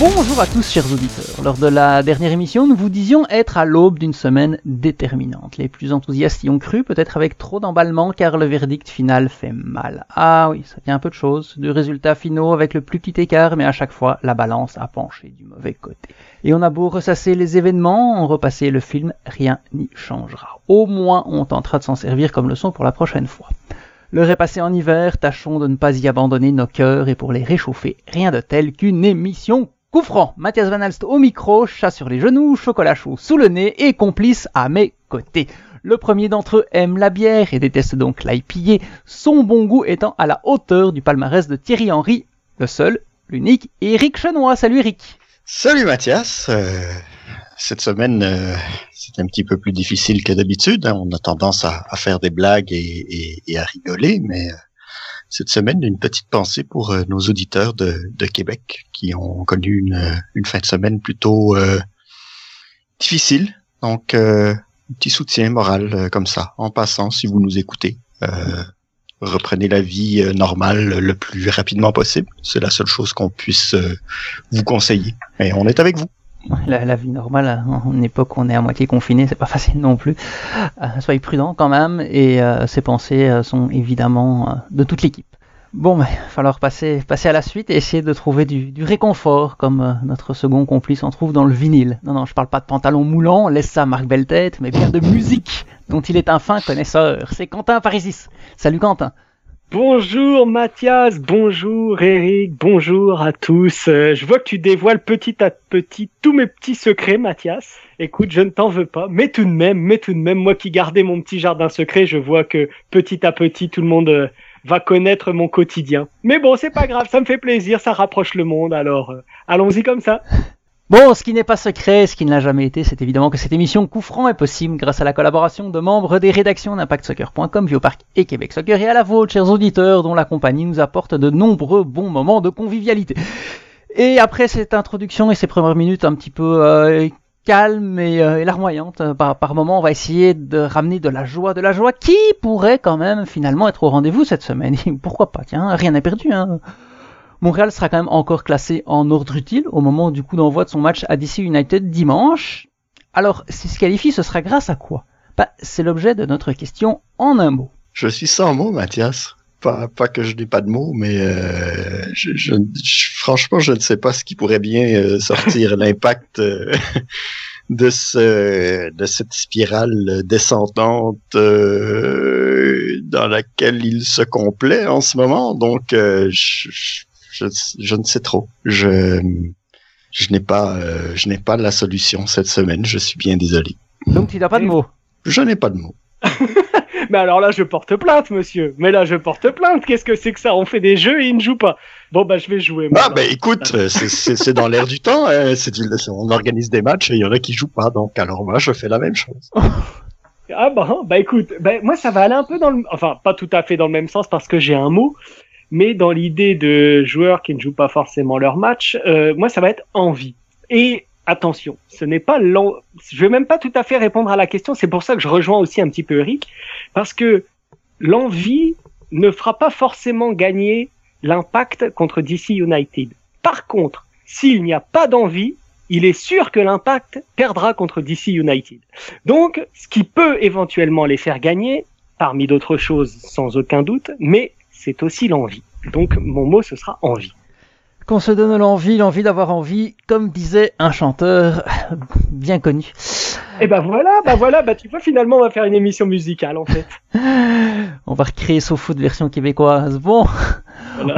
Bonjour à tous chers auditeurs. Lors de la dernière émission, nous vous disions être à l'aube d'une semaine déterminante. Les plus enthousiastes y ont cru, peut-être avec trop d'emballement car le verdict final fait mal. Ah oui, ça vient un peu de choses, du résultat finaux avec le plus petit écart, mais à chaque fois la balance a penché du mauvais côté. Et on a beau ressasser les événements, en repasser le film, rien n'y changera. Au moins on tentera de s'en servir comme leçon pour la prochaine fois. L'heure est en hiver, tâchons de ne pas y abandonner nos cœurs et pour les réchauffer, rien de tel qu'une émission Coup franc, Mathias Van Alst au micro, chat sur les genoux, chocolat chaud sous le nez et complice à mes côtés. Le premier d'entre eux aime la bière et déteste donc l'IPA, son bon goût étant à la hauteur du palmarès de Thierry Henry, le seul, l'unique, Eric Chenois. Salut Eric. Salut Mathias. Euh, cette semaine, euh, c'est un petit peu plus difficile que d'habitude. Hein. On a tendance à, faire des blagues et, à rigoler, mais euh, cette semaine une petite pensée pour euh, nos auditeurs de, de, Québec qui ont connu une, une fin de semaine plutôt euh, difficile. Donc, euh, un petit soutien moral comme ça, en passant, si vous nous écoutez. reprenez la vie normale le plus rapidement possible. C'est la seule chose qu'on puisse vous conseiller. Et on est avec vous. La, vie normale, en une époque où on est à moitié confiné, c'est pas facile non plus. soyez prudents quand même, et ces pensées sont évidemment de toute l'équipe. Bon, il va falloir passer, à la suite et essayer de trouver du, réconfort, comme euh, notre second complice en trouve dans le vinyle. Non, non, je parle pas de pantalon moulant, laisse ça Marc Belletête, mais bien de musique, dont il est un fin connaisseur. C'est Quentin Parisis. Salut Quentin. Bonjour Mathias, bonjour Eric, bonjour à tous. Euh, je vois que tu dévoiles petit à petit tous mes petits secrets, Mathias. Écoute, je ne t'en veux pas, mais tout de même, mais tout de même, moi qui gardais mon petit jardin secret, je vois que petit à petit tout le monde euh, va connaître mon quotidien. Mais bon, c'est pas grave, ça me fait plaisir, ça rapproche le monde, alors euh, allons-y comme ça. Bon, ce qui n'est pas secret, ce qui ne l'a jamais été, c'est évidemment que cette émission Coup franc est possible grâce à la collaboration de membres des rédactions d'ImpactSoccer.com, Biopark et Québec Soccer et à la vôtre, chers auditeurs, dont la compagnie nous apporte de nombreux bons moments de convivialité. Et après cette introduction et ces premières minutes un petit peu euh, calme et, euh, larmoyante. Euh, par, par moment, on va essayer de ramener de la joie, de la joie qui pourrait quand même finalement être au rendez-vous cette semaine. pourquoi pas Tiens, rien n'est perdu. Hein. Montréal sera quand même encore classé en ordre utile au moment du coup d'envoi de son match à DC United dimanche. Alors, s'il se qualifie, ce sera grâce à quoi? Bah, C'est l'objet de notre question en un mot. Je suis sans mots, Mathias. Pas, pas que je n'ai pas de mots, mais euh, je, je, franchement, je ne sais pas ce qui pourrait bien euh, sortir l'impact euh, de ce de cette spirale descendante euh, dans laquelle il se complaît en ce moment. Donc, je, je, je, ne sais trop. Je je n'ai pas je n'ai pas la solution cette semaine. Je suis bien désolé. Donc, tu n'as pas de mots. Je n'ai pas de mots. Mais alors là, je porte plainte, monsieur. Mais là, je porte plainte. Qu'est-ce que c'est que ça? On fait des jeux et ils ne jouent pas. Bon, bah, je vais jouer. Ah, bah, écoute, c'est dans l'air du temps. Hein. On organise des matchs et il y en a qui jouent pas. Donc, alors, moi, je fais la même chose. ah, bah, bah, écoute, bah, moi, ça va aller un peu dans le. Enfin, pas tout à fait dans le même sens parce que j'ai un mot. Mais dans l'idée de joueurs qui ne jouent pas forcément leur match, euh, moi, ça va être envie. Et attention, ce n'est pas l'en... Je vais même pas tout à fait répondre à la question. C'est pour ça que je rejoins aussi un petit peu Eric, parce que l'envie ne fera pas forcément gagner l'impact contre DC United. Par contre, s'il n'y a pas d'envie, il est sûr que l'impact perdra contre DC United. Donc, ce qui peut éventuellement les faire gagner, parmi d'autres choses sans aucun doute, mais c'est aussi l'envie. Donc, mon mot, ce sera envie qu'on se donne l'envie, l'envie d'avoir envie, comme disait un chanteur bien connu. Et ben voilà, bah voilà, bah tu vois finalement on va faire une émission musicale en fait. on va recréer SoFoot version québécoise. Bon,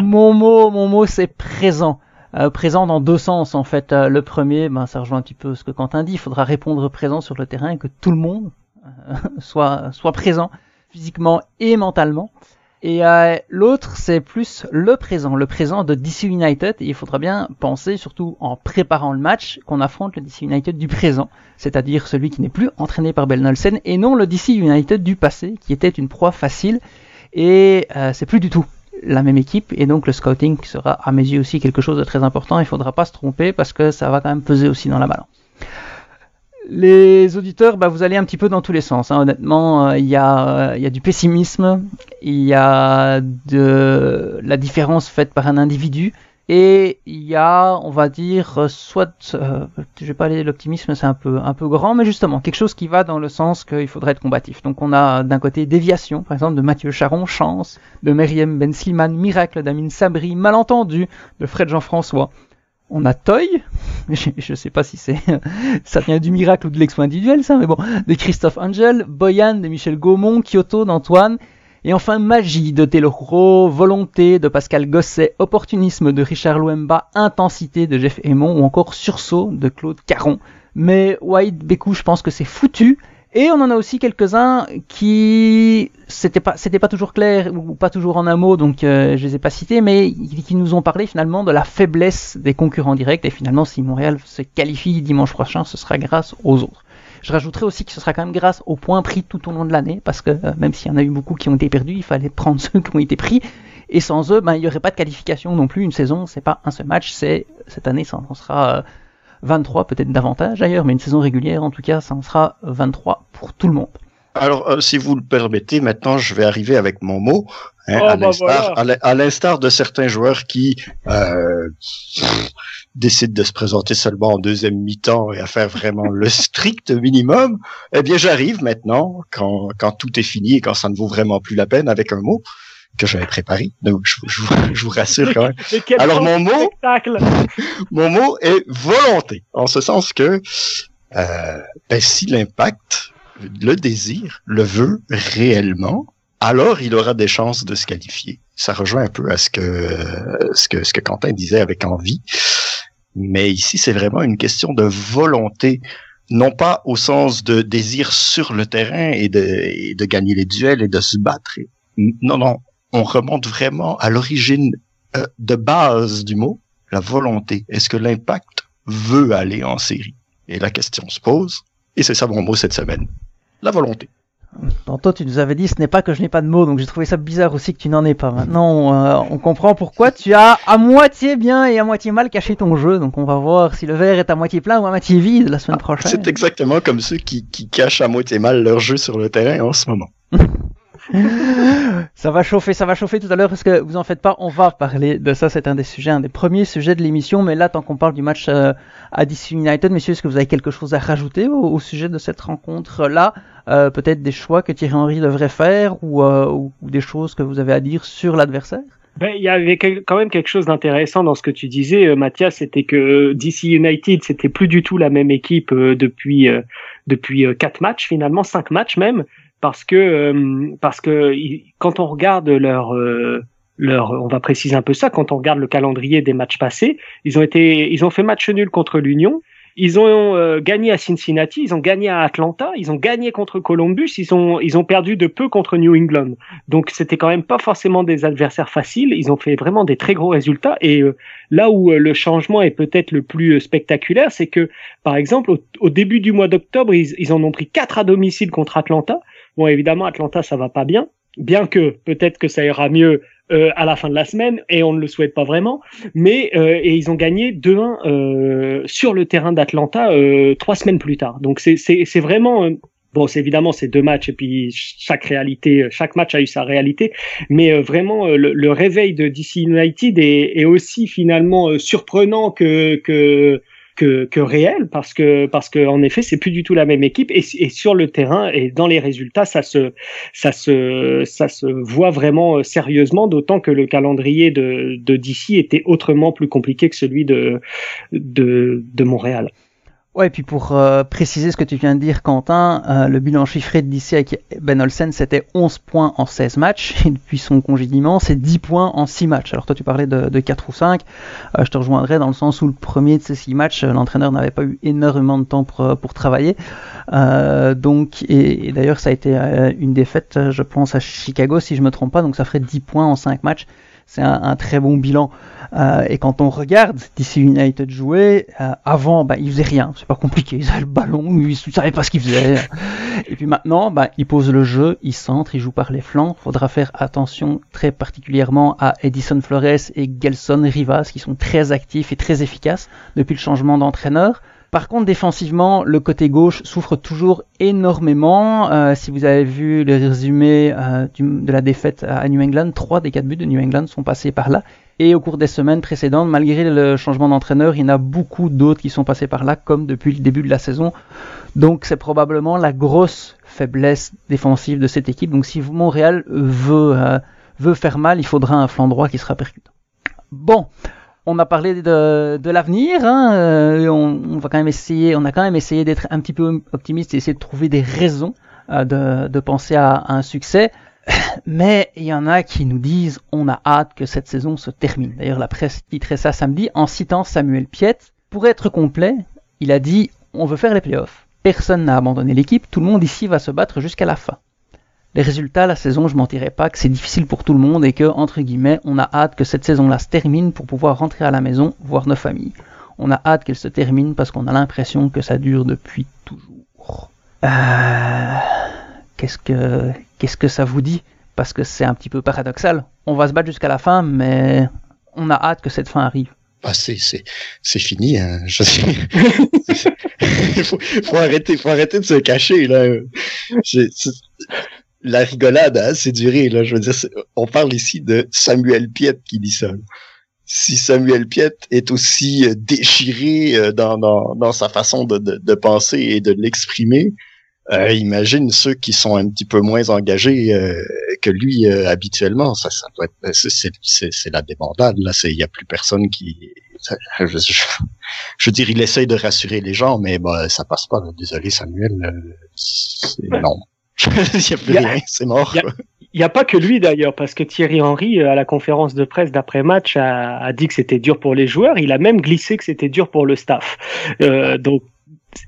mon mot, mon mot c'est présent. Euh, présent dans deux sens en fait. Euh, le premier, ben, ça rejoint un petit peu ce que Quentin dit, il faudra répondre présent sur le terrain et que tout le monde euh, soit, soit présent physiquement et mentalement. Et euh, l'autre, c'est plus le présent, le présent de DC United. Et il faudra bien penser, surtout en préparant le match, qu'on affronte le DC United du présent, c'est-à-dire celui qui n'est plus entraîné par Ben Nelson, et non le DC United du passé, qui était une proie facile. Et euh, c'est plus du tout la même équipe, et donc le scouting sera à mes yeux aussi quelque chose de très important. Il faudra pas se tromper parce que ça va quand même peser aussi dans la balance. Les auditeurs, bah, vous allez un petit peu dans tous les sens. Hein. Honnêtement, euh, il y, a, y, a, du pessimisme, il y a de la différence faite par un individu Et il y a, on va dire, euh, soit, euh, je vais pas aller l'optimisme, c'est un peu, un peu grand, mais justement quelque chose qui va dans le sens qu'il faudrait être combatif. Donc on a d'un côté déviation, par exemple de Mathieu Charon, chance, de Meriem Ben Slimane, miracle d'Amine Sabri, malentendu de Fred Jean-François. On a Toy, je, je sais pas si c'est ça vient du miracle ou de l'exploit individuel ça, mais bon, de Christophe Angel, Boyan de Michel Gaumont, Kyoto d'Antoine, et enfin magie de Teloro, volonté de Pascal Gosset, opportunisme de Richard Louemba, intensité de Jeff Aymon ou encore sursaut de Claude Caron. Mais White Bécou, je pense que c'est foutu. Et on en a aussi quelques-uns qui c'était pas c'était pas toujours clair ou pas toujours en un mot donc euh, je les ai pas cités mais qui nous ont parlé finalement de la faiblesse des concurrents directs et finalement si Montréal se qualifie dimanche prochain ce sera grâce aux autres. Je rajouterai aussi que ce sera quand même grâce aux points pris tout au long de l'année, parce que euh, même s'il y en a eu beaucoup qui ont été perdus, il fallait prendre ceux qui ont été pris. Et sans eux, ben, il n'y aurait pas de qualification non plus. Une saison, c'est pas un seul match, c'est cette année, ça en sera 23, euh, peut-être davantage d'ailleurs, mais une saison régulière, en tout cas, ça en sera 23 pour tout le monde. Alors, euh, si vous le permettez, maintenant, je vais arriver avec mon mot. Hein, oh, bah à l'instar de certains joueurs qui euh, décident de se présenter seulement en deuxième mi-temps et à faire vraiment le strict minimum, eh bien, j'arrive maintenant, quand, quand tout est fini et quand ça ne vaut vraiment plus la peine, avec un mot que j'avais préparé. Donc, je, je, je, vous rassure quand même. Alors, mon mot, mon mot est volonté, en ce sens que euh, ben, si l'impact le désir, le veut réellement, alors il aura des chances de se qualifier. Ça rejoint un peu à ce que, ce que, ce que Quentin disait avec envie. Mais ici, c'est vraiment une question de volonté, non pas au sens de désir sur le terrain et de, de gagner les duels et de se battre. Non, non, on remonte vraiment à l'origine euh, de base du mot, la volonté. Est-ce que l'impact veut aller en série? Et la question se pose, et c'est ça mon mot cette semaine la volonté. Tantôt, tu nous avais dit ce n'est pas que je n'ai pas de mots, donc j'ai trouvé ça bizarre aussi que tu n'en aies pas. Maintenant, euh, on comprend pourquoi tu as à moitié bien et à moitié mal caché ton jeu. Donc, on va voir si le verre est à moitié plein ou à moitié vide la semaine ah, prochaine. C'est exactement comme ceux qui, qui cachent à moitié mal leur jeu sur le terrain en ce moment. ça va chauffer, ça va chauffer tout à l'heure. Parce que vous en faites pas, on va parler de ça. C'est un des sujets, un des premiers sujets de l'émission. Mais là, tant qu'on parle du match euh, à DC United, messieurs, est-ce que vous avez quelque chose à rajouter au, sujet de cette rencontre-là? Euh, Peut-être des choix que Thierry Henry devrait faire ou, euh, ou, des choses que vous avez à dire sur l'adversaire? Ben, il y avait quand même quelque chose d'intéressant dans ce que tu disais, Mathias, c'était que DC United, c'était plus du tout la même équipe depuis depuis quatre matchs finalement, cinq matchs même parce que euh, parce que quand on regarde leur euh, leur on va préciser un peu ça quand on regarde le calendrier des matchs passés ils ont été ils ont fait match nul contre l'Union ils ont euh, gagné à Cincinnati, ils ont gagné à Atlanta, ils ont gagné contre Columbus, ils ont ils ont perdu de peu contre New England. Donc c'était quand même pas forcément des adversaires faciles. Ils ont fait vraiment des très gros résultats. Et là où le changement est peut-être le plus spectaculaire, c'est que par exemple au, début du mois d'octobre, ils, ils en ont pris quatre à domicile contre Atlanta. Bon, évidemment, Atlanta, ça va pas bien, bien que peut-être que ça ira mieux euh, à la fin de la semaine, et on ne le souhaite pas vraiment. Mais euh, et ils ont gagné 2-1 euh, sur le terrain d'Atlanta euh, trois semaines plus tard. Donc c'est vraiment Bon, c'est évidemment ces deux matchs et puis chaque réalité, chaque match a eu sa réalité, mais vraiment le, le, réveil de DC United est, est aussi finalement surprenant que que que, que réel parce que parce que en effet c'est plus du tout la même équipe et, sur le terrain et dans les résultats ça se ça se ça se voit vraiment euh, sérieusement d'autant que le calendrier de de DC était autrement plus compliqué que celui de de, de Montréal. Ouais, et puis pour euh, préciser ce que tu viens de dire, Quentin, euh, le bilan chiffré de DC avec Ben Olsen, c'était 11 points en 16 matchs, et depuis son congédiement, c'est 10 points en 6 matchs. Alors toi, tu parlais de, de 4 ou 5, euh, je te rejoindrai dans le sens où le premier de ces 6 matchs, l'entraîneur n'avait pas eu énormément de temps pour, pour travailler. donc, et, et d'ailleurs, ça a été une défaite, je pense, à Chicago, si je me trompe pas, donc ça ferait 10 points en 5 matchs c'est un, très bon bilan. Euh, et quand on regarde DC United jouer, euh, avant, bah, ils faisaient rien, c'est pas compliqué, ils avaient le ballon, ils ne savaient pas ce qu'ils faisaient. et puis maintenant, bah, ils posent le jeu, ils centrent, ils jouent par les flancs. Faudra faire attention très particulièrement à Edison Flores et Gelson Rivas, qui sont très actifs et très efficaces depuis le changement d'entraîneur. Par contre, défensivement, le côté gauche souffre toujours énormément. Euh, si vous avez vu le résumé euh, de la défaite à New England, trois des quatre buts de New England sont passés par là. Et au cours des semaines précédentes, malgré le changement d'entraîneur, il y en a beaucoup d'autres qui sont passés par là, comme depuis le début de la saison. Donc c'est probablement la grosse faiblesse défensive de cette équipe. Donc si Montréal veut, euh, veut faire mal, il faudra un flanc droit qui sera percutant. Bon, on a parlé de, l'avenir. Hein, euh, on, va quand même essayer, on a quand même essayé d'être un petit peu optimiste et essayer de trouver des raisons euh, de, penser à, à, un succès. Mais il y en a qui nous disent on a hâte que cette saison se termine. D'ailleurs, la presse titrait ça samedi en citant Samuel Piet. Pour être complet, il a dit on veut faire les playoffs. Personne n'a abandonné l'équipe, tout le monde ici va se battre jusqu'à la fin. Les résultats, la saison, je mentirais pas que c'est difficile pour tout le monde et que, entre guillemets, on a hâte que cette saison-là se termine pour pouvoir rentrer à la maison, voir nos familles. On a hâte qu'elle se termine parce qu'on a l'impression que ça dure depuis toujours. Euh... Qu'est-ce que, qu'est-ce que ça vous dit? Parce que c'est un petit peu paradoxal. On va se battre jusqu'à la fin, mais on a hâte que cette fin arrive. Ah, c'est, c'est, c'est fini. Hein. Je... faut, faut arrêter, faut arrêter de se cacher là. La rigolade a assez duré là. Je veux dire, on parle ici de Samuel Piet qui dit ça. Si Samuel Piet est aussi euh, déchiré euh, dans, dans, dans sa façon de, de, de penser et de l'exprimer, euh, imagine ceux qui sont un petit peu moins engagés euh, que lui euh, habituellement. Ça, ça doit être, c'est, la débandade. Là, il y a plus personne qui. je, je, je, veux dire, il essaye de rassurer les gens, mais bah, ça passe pas. Désolé, Samuel. non. il y a plus rien. C'est mort. Il n'y a pas que lui d'ailleurs, parce que Thierry Henry, à la conférence de presse d'après-match, a, a, dit que c'était dur pour les joueurs. Il a même glissé que c'était dur pour le staff. Euh, donc,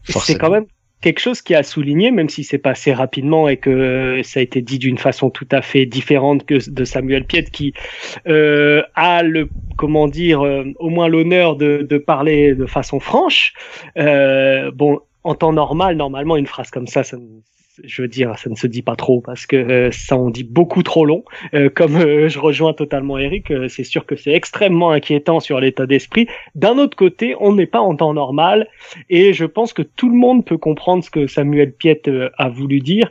c'est quand même quelque chose qui a souligné, même si c'est passé rapidement et que ça a été dit d'une façon tout à fait différente que de Samuel Piet, qui euh, a le, comment dire, euh, au moins l'honneur de, de, parler de façon franche. Euh, bon, en temps normal, normalement, une phrase comme ça, ça, je veux dire, ça ne se dit pas trop parce que euh, ça en dit beaucoup trop long. Euh, comme euh, je rejoins totalement Eric, c'est sûr que c'est extrêmement inquiétant sur l'état d'esprit. D'un autre côté, on n'est pas en temps normal et je pense que tout le monde peut comprendre ce que Samuel Piet a voulu dire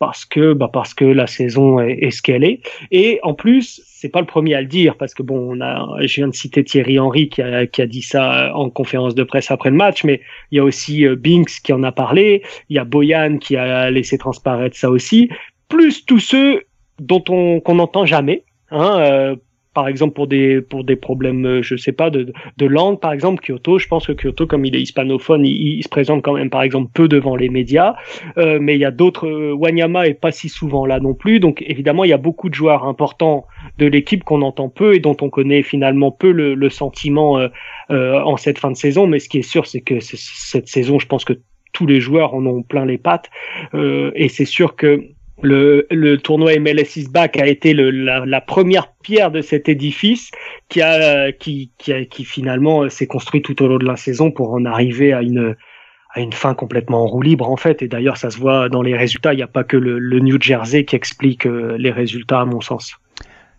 parce que bah parce que la saison est, ce qu'elle est. Et en plus c'est pas le premier à le dire parce que bon on a je viens de citer Thierry Henry qui a, qui a dit ça en conférence de presse après le match mais il y a aussi euh, Binks qui en a parlé il y a Boyan qui a laissé transparaître ça aussi plus tous ceux dont on qu'on n'entend jamais hein, euh, par exemple pour des pour des problèmes euh, je sais pas de, de langue par exemple Kyoto je pense que Kyoto comme il est hispanophone il, se présente quand même par exemple peu devant les médias. Euh, mais il y a d'autres euh, Wanyama est pas si souvent là non plus. Donc évidemment il y a beaucoup de joueurs importants de l'équipe qu'on entend peu et dont on connaît finalement peu le, le sentiment euh, euh en cette fin de saison. Mais ce qui est sûr c'est que cette saison je pense que tous les joueurs en ont plein les pattes. Et c'est sûr que le, le, tournoi MLS is back a été le, la, la, première pierre de cet édifice qui a qui, qui, qui finalement s'est construit tout au long de la saison pour en arriver à une à une fin complètement en roue libre en fait. Et d'ailleurs ça se voit dans les résultats. Il n'y a pas que le, le, New Jersey qui explique euh, les résultats à mon sens.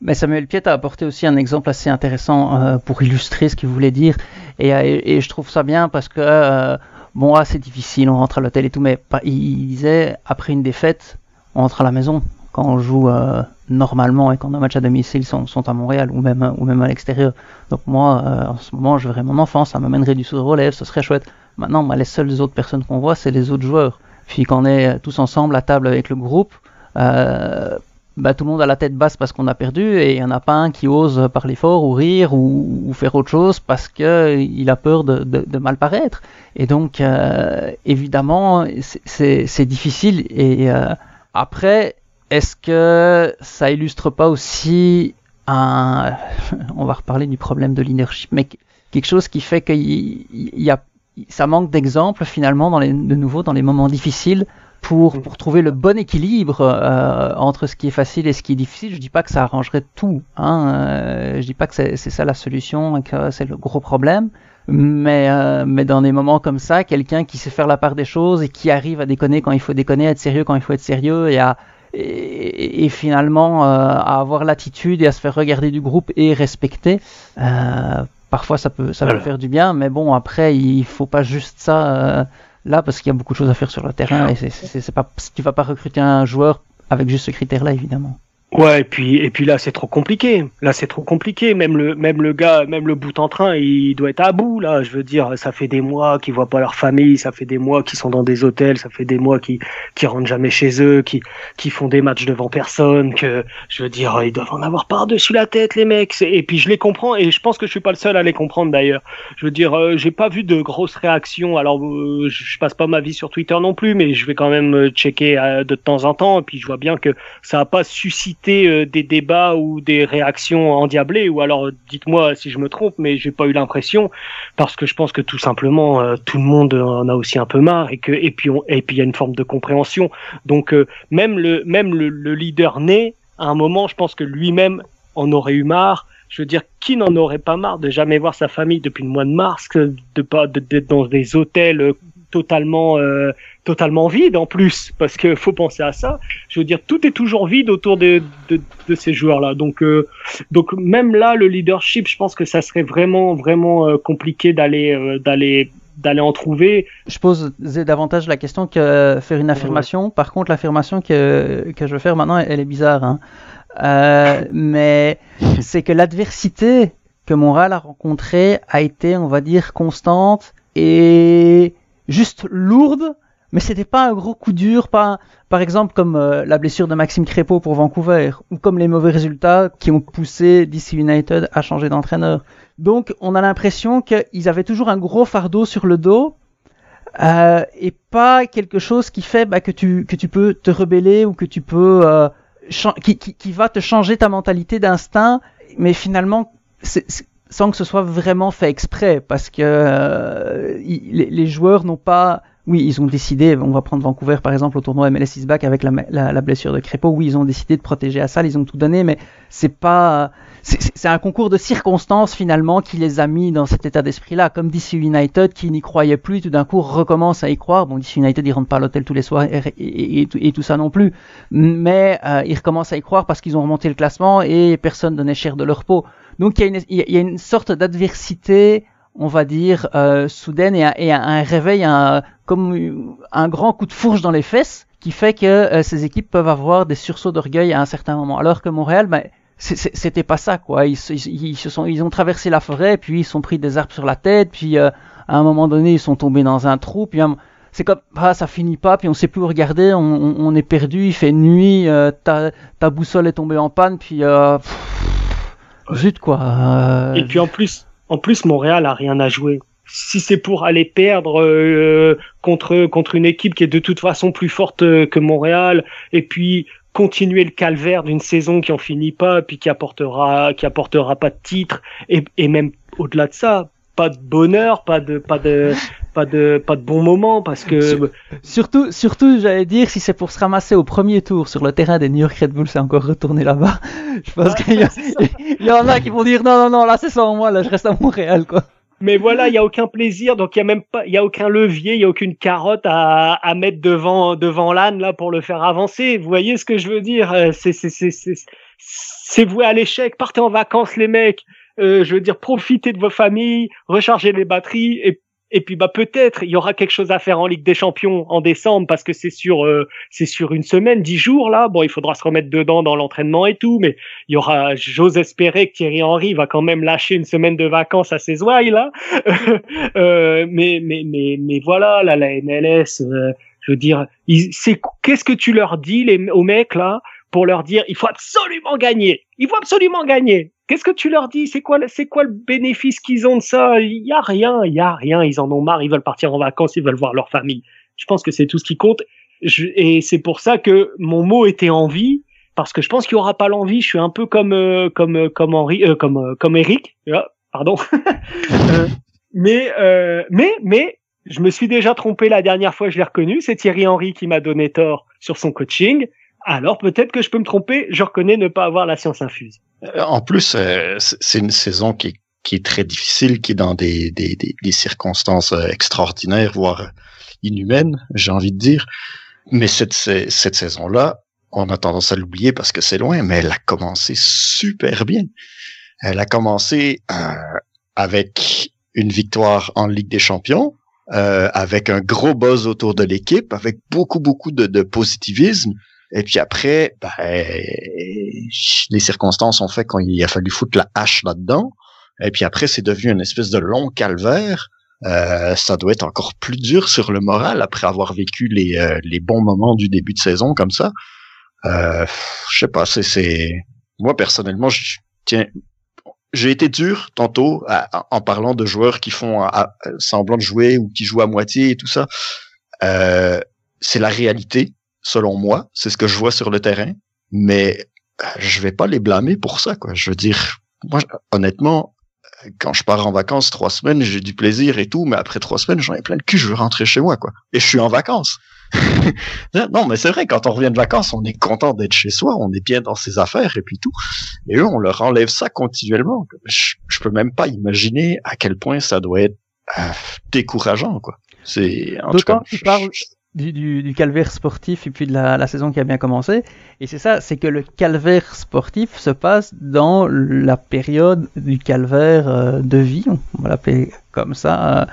Mais Samuel Piet a apporté aussi un exemple assez intéressant euh, pour illustrer ce qu'il voulait dire. Et, et, je trouve ça bien parce que euh, bon ah, c'est difficile on rentre à l'hôtel et tout mais il disait après une défaite on rentre à la maison. Quand on joue euh, normalement et quand nos matchs à domicile sont, sont à Montréal ou même, à l'extérieur. Donc moi, euh, en ce moment, je verrais mon enfant, ça m'amènerait du sourire aux lèvres, ce serait chouette. Maintenant, les seules autres personnes qu'on voit, c'est les autres joueurs. Puis quand on est tous ensemble à table avec le groupe, euh, bah, tout le monde a la tête basse parce qu'on a perdu et il n'y en a pas un qui ose parler fort ou rire ou, faire autre chose parce qu'il a peur de, mal paraître. Et donc, euh, évidemment, c'est difficile et euh, après, est-ce que ça illustre pas aussi un, on va reparler du problème de leadership, mais quelque chose qui fait qu'il y a, ça manque d'exemples finalement dans les, de nouveau dans les moments difficiles pour, pour trouver le bon équilibre euh, entre ce qui est facile et ce qui est difficile. Je dis pas que ça arrangerait tout, hein, euh, je dis pas que c'est ça la solution et que c'est le gros problème, mais, euh, mais dans des moments comme ça, quelqu'un qui sait faire la part des choses et qui arrive à déconner quand il faut déconner, à être sérieux quand il faut être sérieux et à et, et finalement euh, à avoir l'attitude et à se faire regarder du groupe et respecter. Euh, parfois ça peut ça peut faire du bien, mais bon après il faut pas juste ça euh, là parce qu'il y a beaucoup de choses à faire sur le terrain et c'est c'est pas tu vas pas recruter un joueur avec juste ce critère là évidemment. Ouais, et puis et puis là c'est trop compliqué. Là c'est trop compliqué. Même le même le gars, même le bout en train, il doit être à bout là. Je veux dire, ça fait des mois qu'ils voient pas leur famille, ça fait des mois qu'ils sont dans des hôtels, ça fait des mois qu'ils qui rentrent jamais chez eux, qui qui font des matchs devant personne. Que je veux dire, ils doivent en avoir par dessus la tête les mecs. Et puis je les comprends et je pense que je suis pas le seul à les comprendre d'ailleurs. Je veux dire, euh, j'ai pas vu de grosses réactions. Alors euh, je passe pas ma vie sur Twitter non plus, mais je vais quand même euh, checker de temps en temps. Et puis je vois bien que ça a pas suscité euh, des débats ou des réactions endiablées ou alors dites-moi si je me trompe mais j'ai pas eu l'impression parce que je pense que tout simplement euh, tout le monde en a aussi un peu marre et que et puis on, et puis il y a une forme de compréhension. Donc euh, même le même le, leader né à un moment je pense que lui-même en aurait eu marre. Je veux dire, qui n'en aurait pas marre de jamais voir sa famille depuis le mois de mars, de pas d'être dans des hôtels totalement euh, totalement vide en plus parce que faut penser à ça je veux dire tout est toujours vide autour de, de, de ces joueurs là donc euh, donc même là le leadership je pense que ça serait vraiment vraiment euh, compliqué d'aller d'aller d'aller en trouver. Je pose davantage la question que faire une affirmation. Par contre, l'affirmation que, que je veux faire maintenant, elle est bizarre. Hein. Euh, mais c'est que l'adversité que Montréal a rencontrée a été, on va dire, constante et juste lourde, mais c'était pas un gros coup dur, pas par exemple comme euh, la blessure de Maxime Crépeau pour Vancouver, ou comme les mauvais résultats qui ont poussé DC United à changer d'entraîneur. Donc on a l'impression qu'ils avaient toujours un gros fardeau sur le dos, euh, et pas quelque chose qui fait bah, que tu que tu peux te rebeller ou que tu peux euh, qui, qui, qui, va te changer ta mentalité d'instinct, mais finalement c'est sans que ce soit vraiment fait exprès, parce que euh, les, joueurs n'ont pas... Oui, ils ont décidé, on va prendre Vancouver par exemple au tournoi MLS is back avec la, la, blessure de Crépeau, oui, ils ont décidé de protéger ça, ils ont tout donné, mais c'est pas... C'est un concours de circonstances finalement qui les a mis dans cet état d'esprit-là, comme DC United qui n'y croyait plus, tout d'un coup recommence à y croire. Bon, DC United ils rentrent pas à l'hôtel tous les soirs et, et, tout ça non plus, mais euh, ils recommencent à y croire parce qu'ils ont remonté le classement et personne donnait cher de leur peau. Donc il y il y a une sorte d'adversité, on va dire, euh, soudaine et, un, et un, réveil, un, comme un grand coup de fourche dans les fesses qui fait que euh, ces équipes peuvent avoir des sursauts d'orgueil à un certain moment. Alors que Montréal, ben, c'était pas ça quoi. Ils, ils, se sont, ils ont traversé la forêt, puis ils sont pris des arbres sur la tête, puis euh, à un moment donné ils sont tombés dans un trou, puis c'est comme ah, ça finit pas, puis on sait plus où regarder, on, on, est perdu, il fait nuit, euh, ta, ta boussole est tombée en panne, puis euh, Zut quoi. Euh, Et puis en plus, en plus Montréal a rien à jouer. Si c'est pour aller perdre euh, contre contre une équipe qui est de toute façon plus forte que Montréal, et puis continuer le calvaire d'une saison qui en finit pas, puis qui apportera qui apportera pas de titre, et, et même au-delà de ça, pas de bonheur, pas de pas de pas de pas de bons moments parce que surtout surtout j'allais dire si c'est pour se ramasser au premier tour sur le terrain des New York Red Bulls c'est encore retourner là-bas. Je pense qu'il y, y, en a qui vont dire non non non là c'est sans moi là je reste à Montréal quoi. Mais voilà, il y a aucun plaisir, donc il y a même pas, il y a aucun levier, il y a aucune carotte à, à mettre devant devant l'âne là pour le faire avancer. Vous voyez ce que je veux dire? Euh, C'est c'est c'est c'est voué à l'échec. Partez en vacances les mecs. Euh, je veux dire, profitez de vos familles, rechargez les batteries et et puis bah peut-être il y aura quelque chose à faire en Ligue des Champions en décembre parce que c'est sur euh, c'est sur une semaine, dix jours là. Bon, il faudra se remettre dedans dans l'entraînement et tout, mais il y aura. J'ose espérer que Thierry Henry va quand même lâcher une semaine de vacances à ses ouailles là. euh, mais mais mais mais voilà, là la MLS. Euh, je veux dire, c'est qu'est-ce que tu leur dis les aux mecs là? Pour leur dire il faut absolument gagner, il faut absolument gagner. Qu'est-ce que tu leur dis? C'est quoi, c'est quoi le bénéfice qu'ils ont de ça? Il y a rien, il y a rien. Ils en ont marre. Ils veulent partir en vacances. Ils veulent voir leur famille. Je pense que c'est tout ce qui compte. et c'est pour ça que mon mot était envie, parce que je pense qu'il y aura pas l'envie. Je suis un peu comme euh, comme euh, comme Henri, euh, comme comme Eric. Ah, pardon. mais mais mais je me suis déjà trompé la dernière fois. Je l'ai reconnu. C'est Thierry Henry qui m'a donné tort sur son coaching. Alors peut-être que je peux me tromper. Je reconnais ne pas avoir la science infuse. Euh, en plus, euh, c'est une saison qui, est très difficile, qui est dans des, circonstances euh, extraordinaires, voire inhumaines, j'ai envie de dire. Mais cette, saison-là, on a tendance à l'oublier parce que c'est loin, mais elle a commencé super bien. Elle a commencé avec une victoire en Ligue des Champions, avec un gros buzz autour de l'équipe, avec beaucoup beaucoup de positivisme, Et puis après, ben, les circonstances ont fait qu'il a fallu foutre la hache là-dedans. Et puis après, c'est devenu une espèce de long calvaire. Euh, ça doit être encore plus dur sur le moral après avoir vécu les, euh, les bons moments du début de saison comme ça. Euh, je sais pas, c'est, moi personnellement, je tiens, j'ai été dur tantôt en parlant de joueurs qui font semblant de jouer ou qui jouent à moitié et tout ça. Euh, c'est la réalité, selon moi. C'est ce que je vois sur le terrain. Mais euh, je vais pas les blâmer pour ça, quoi. Je veux dire, moi, honnêtement, quand je pars en vacances trois semaines, j'ai du plaisir et tout, mais après trois semaines, j'en ai plein le cul, je veux rentrer chez moi, quoi. Et je suis en vacances. non, mais c'est vrai, quand on revient de vacances, on est content d'être chez soi, on est bien dans ses affaires et puis tout. Et eux, on leur enlève ça continuellement. Je, je peux même pas imaginer à quel point ça doit être euh, décourageant, quoi. C'est, en tout cas, du, du, du, calvaire sportif et puis de la, la, saison qui a bien commencé. Et c'est ça, c'est que le calvaire sportif se passe dans la période du calvaire euh, de vie, on va l'appeler comme ça, euh,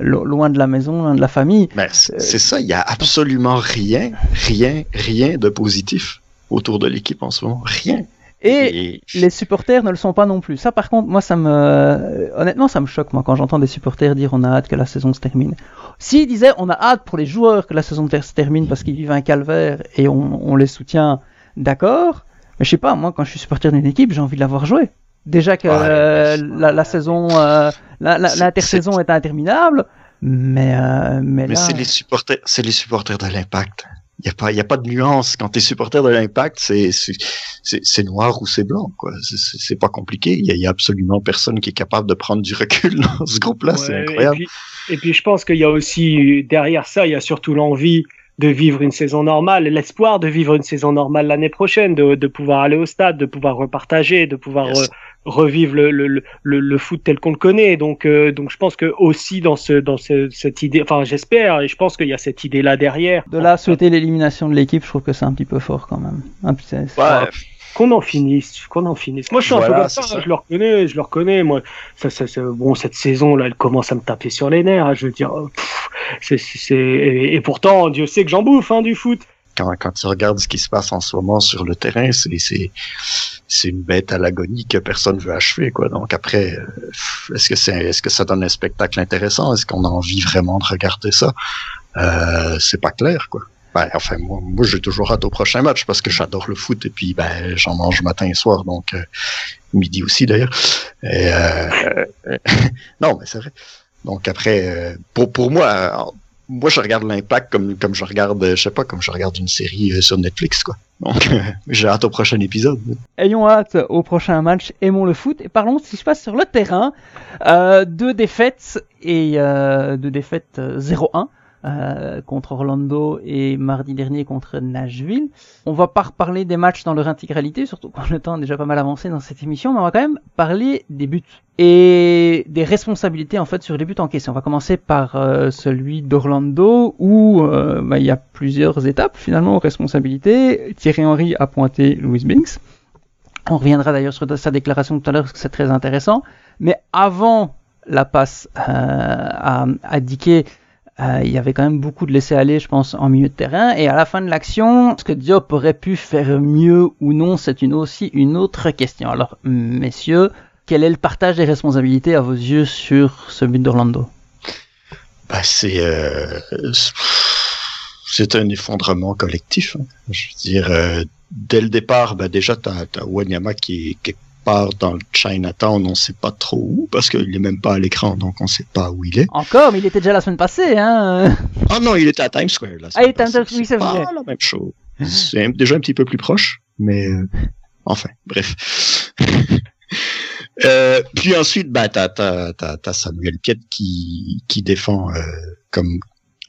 loin de la maison, loin de la famille. Mais c'est ça, il y a absolument rien, rien, rien de positif autour de l'équipe en ce moment, rien. Et, les supporters ne le sont pas non plus. Ça, par contre, moi, ça me, honnêtement, ça me choque, moi, quand j'entends des supporters dire on a hâte que la saison se termine. S'ils disaient on a hâte pour les joueurs que la saison se termine parce qu'ils vivent un calvaire et on, on les soutient, d'accord. Mais je sais pas, moi, quand je suis supporter d'une équipe, j'ai envie de la voir jouer. Déjà que euh, la, la, saison, euh, l'intersaison est... est... interminable, mais euh, mais, mais c'est les supporters, c'est les supporters de l'Impact. Il y a pas, il y a pas de nuance. Quand tu es supporter de l'Impact, c'est c'est noir ou c'est blanc, quoi. C'est pas compliqué. Il y, a, y, a, absolument personne qui est capable de prendre du recul dans ce groupe-là. c'est incroyable. Et puis, et puis, je pense qu'il y a aussi derrière ça, il y a surtout l'envie de vivre une saison normale, l'espoir de vivre une saison normale l'année prochaine, de, de, pouvoir aller au stade, de pouvoir repartager, de pouvoir revivre le, le, le, le, foot tel qu'on le connaît. Donc, euh, donc je pense que aussi dans ce dans ce, cette idée, enfin j'espère et je pense qu'il y a cette idée là derrière. De là souhaiter l'élimination de l'équipe, je trouve que c'est un petit peu fort quand même. ouais. Qu'on en finisse, qu'on en finisse. Moi, je suis un peu comme ça, je le reconnais, je le reconnais. Moi, ça, ça, ça, bon, cette saison là, elle commence à me taper sur les nerfs. Hein, je veux dire, c'est, c'est, et, et, pourtant, Dieu sait que j'en bouffe hein, du foot quand, quand tu regardes ce qui se passe en ce moment sur le terrain, c'est, c'est, c'est une bête à l'agonie que personne veut achever, quoi. Donc après, euh, est-ce que c'est, est-ce que ça donne un spectacle intéressant? Est-ce qu'on a envie vraiment de regarder ça? Euh, c'est pas clair, quoi. Ben, enfin, moi, j'ai toujours hâte au prochain match parce que j'adore le foot et puis ben j'en mange matin et soir, donc euh, midi aussi d'ailleurs. Euh, non, mais c'est vrai. Donc après, pour pour moi, moi, je regarde l'impact comme, comme je regarde, je sais pas, comme je regarde une série euh, sur Netflix, quoi. Donc, j'ai hâte au prochain épisode. Ayons hâte au prochain match, aimons le foot, et parlons de ce qui se passe sur le terrain. Euh, deux défaites, et euh, deux défaites 0-1. Euh, euh, contre Orlando et mardi dernier contre Nashville. On va pas reparler des matchs dans leur intégralité, surtout quand le temps est déjà pas mal avancé dans cette émission, mais on va quand même parler des buts et des responsabilités en fait sur les buts encaissés. On va commencer par euh, celui d'Orlando où euh, bah, il y a plusieurs étapes finalement aux responsabilités. Thierry Henry a pointé Louis Binks. On reviendra d'ailleurs sur sa déclaration tout à l'heure parce que c'est très intéressant. Mais avant la passe à, à Dickey, euh, il y avait quand même beaucoup de laisser aller, je pense, en milieu de terrain. Et à la fin de l'action, ce que Diop aurait pu faire mieux ou non, c'est une, aussi une autre question. Alors, messieurs, quel est le partage des responsabilités à vos yeux sur ce but d'Orlando? Bah, C'est euh, un effondrement collectif. Hein. Je veux dire, euh, dès le départ, bah, déjà, tu as, Wanyama qui est, part dans le Chinatown, on ne sait pas trop où, parce qu'il n'est même pas à l'écran, donc on ne sait pas où il est. Encore, mais il était déjà la semaine passée, hein Ah non, il était à Times Square, là. Ah, il était à Times Square, oui, c'est vrai. pas la même chose. C'est déjà un petit peu plus proche, mais euh, enfin, bref. euh, puis ensuite, bah, t'as, t'as, t'as, t'as Samuel Piet qui, qui défend euh, comme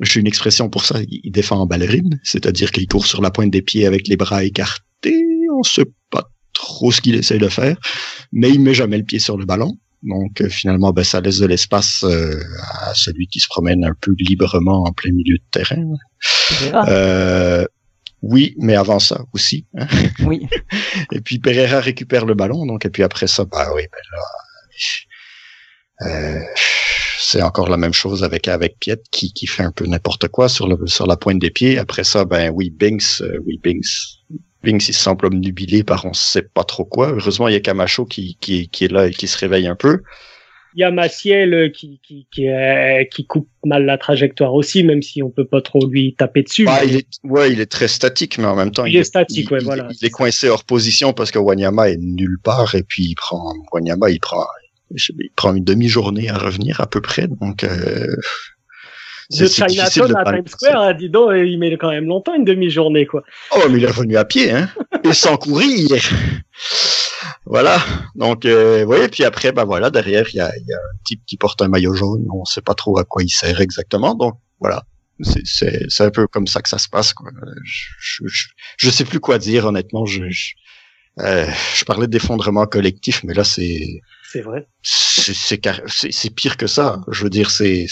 j'ai une expression pour ça, il défend en ballerine, c'est-à-dire qu'il court sur la pointe des pieds avec les bras écartés, on sait pas trop ce qu'il essaie de faire, mais il met jamais le pied sur le ballon. Donc euh, finalement, ben, ça laisse de l'espace euh, à celui qui se promène un peu librement en plein milieu de terrain. Euh, oui, mais avant ça aussi. Hein. Oui. et puis Pereira récupère le ballon, donc et puis après ça, bah oui, ben là, Euh, c'est encore la même chose avec avec Piet qui, qui fait un peu n'importe quoi sur le sur la pointe des pieds. Après ça, ben oui, Binks, euh, oui Binks, Binks il semble obnubilé par on sait pas trop quoi. Heureusement, il y a Camacho qui, qui, qui est là et qui se réveille un peu. Il y a Maciel euh, qui qui qui, euh, qui coupe mal la trajectoire aussi, même si on peut pas trop lui taper dessus. Bah, il est, ouais, il est très statique, mais en même temps, il, est statique, ouais, voilà. Il, est coincé hors position parce que Wanyama est nulle part et puis il prend Wanyama, il prend il prend une demi-journée à revenir à peu près, donc. Euh, de Chinatown à Times Square, hein, dis donc, il met quand même longtemps une demi-journée, quoi. Oh, mais il est revenu à pied, hein, et sans courir. voilà. Donc, euh, vous voyez, puis après, ben voilà, derrière, il y a, y a, un type qui porte un maillot jaune. On sait pas trop à quoi il sert exactement. Donc, voilà. C'est un peu comme ça que ça se passe. Quoi. Je, je, je sais plus quoi dire, honnêtement. Je, je, euh, je parlais d'effondrement collectif, mais là, c'est... C'est vrai. C'est pire que ça. Je veux dire, c'est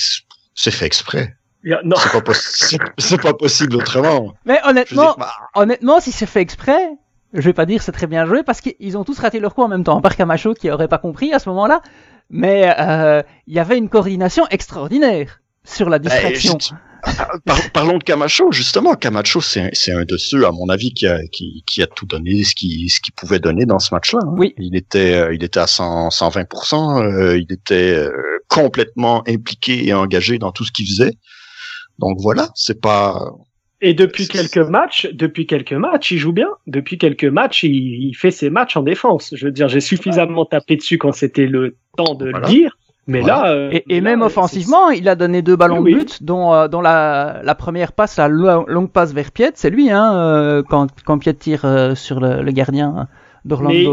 c'est fait exprès. non. C'est pas, possi pas, possible autrement. Mais honnêtement, dire, bah... honnêtement, si c'est fait exprès, je vais pas dire c'est très bien joué parce qu'ils ont tous raté leur coup en même temps. À part Camacho qui aurait pas compris à ce moment-là, mais euh, il y avait une coordination extraordinaire sur la distraction. Par, parlons de Camacho, justement. Camacho, c'est un de ceux, à mon avis, qui a, qui, qui a tout donné ce qu'il ce qu'il pouvait donner dans ce match-là. Hein. Oui. Il était, euh, il était à 100, 120%. Euh, il était euh, complètement impliqué et engagé dans tout ce qu'il faisait. Donc voilà, c'est pas. Et depuis quelques matchs, depuis quelques matchs, il joue bien. Depuis quelques matchs, il, il fait ses matchs en défense. Je veux dire, j'ai suffisamment tapé dessus quand c'était le temps de Voilà. le dire. Mais Voilà. là, euh, Et, et là, même euh, offensivement, il a donné deux ballons Oui, de oui. but, dont, euh, dont la, la première passe, la lo- longue passe vers Piet, c'est lui, hein, euh, quand, quand Piet tire euh, sur le, le gardien Mais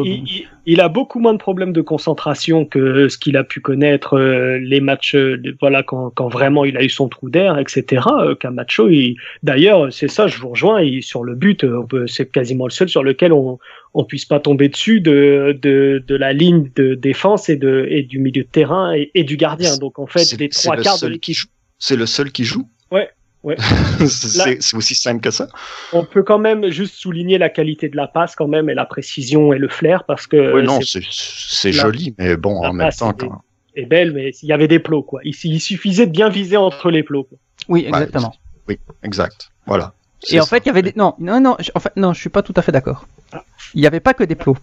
il, a beaucoup moins de problèmes de concentration que ce qu'il a pu connaître euh, les matchs, euh, voilà, quand, quand vraiment il a eu son trou d'air, etc. Euh, Camacho, il... d'ailleurs, c'est ça, je vous rejoins. Il, sur le but, euh, c'est quasiment le seul sur lequel on on puisse pas tomber dessus de de, de la ligne de défense et de et du milieu de terrain et, et du gardien. Donc en fait, C'est- les trois le quarts de l'équipe. qui joue. C'est le seul qui joue. Ouais, c'est aussi simple que ça. On peut quand même juste souligner la qualité de la passe quand même et la précision et le flair parce que oui, non, c'est- joli, mais bon, la en même passe temps, est- quand. est belle, mais il y avait des plots, quoi. Il, il suffisait de bien viser entre les plots. quoi. Oui, Ouais, exactement. Oui, exact. Voilà. Et en ça. fait, il y avait des... Non, non, non, je- en fait, non, je suis pas tout à fait d'accord. Il n'y avait pas que des plots.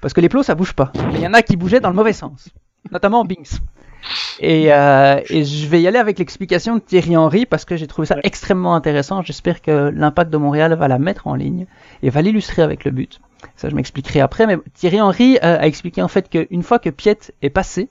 Parce que les plots, ça bouge pas. Mais il y en a qui bougeaient dans le mauvais sens. Notamment Binks. Et, euh, et je vais y aller avec l'explication de Thierry Henry parce que j'ai trouvé ça Ouais. extrêmement intéressant. J'espère que l'impact de Montréal va la mettre en ligne et va l'illustrer avec le but. Ça, je m'expliquerai après. Mais Thierry Henry euh, a expliqué en fait qu'une fois que Piet est passé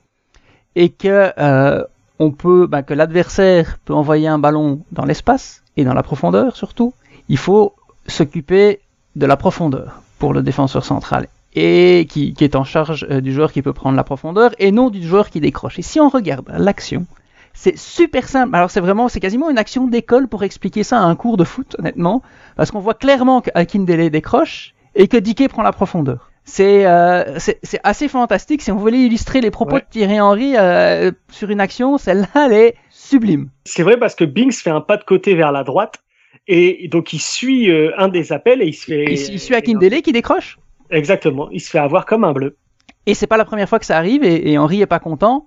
et que euh, on peut, bah, que l'adversaire peut envoyer un ballon dans l'espace et dans la profondeur surtout, il faut s'occuper de la profondeur pour le défenseur central et qui, qui est en charge euh, du joueur qui peut prendre la profondeur et non du joueur qui décroche. Et si on regarde l'action, c'est super simple. Alors c'est vraiment, c'est quasiment une action d'école pour expliquer ça à un cours de foot, honnêtement, parce qu'on voit clairement qu'Akindele décroche et que Diké prend la profondeur. C'est euh, c'est assez fantastique. Si on voulait illustrer les propos Ouais. de Thierry Henry euh, sur une action, celle-là, elle est sublime. C'est vrai parce que Binks fait un pas de côté vers la droite et donc il suit euh, un des appels et il se fait. Il, il suit Akindele qui décroche. Exactement, il se fait avoir comme un bleu. Et c'est pas la première fois que ça arrive et, et Henry est pas content.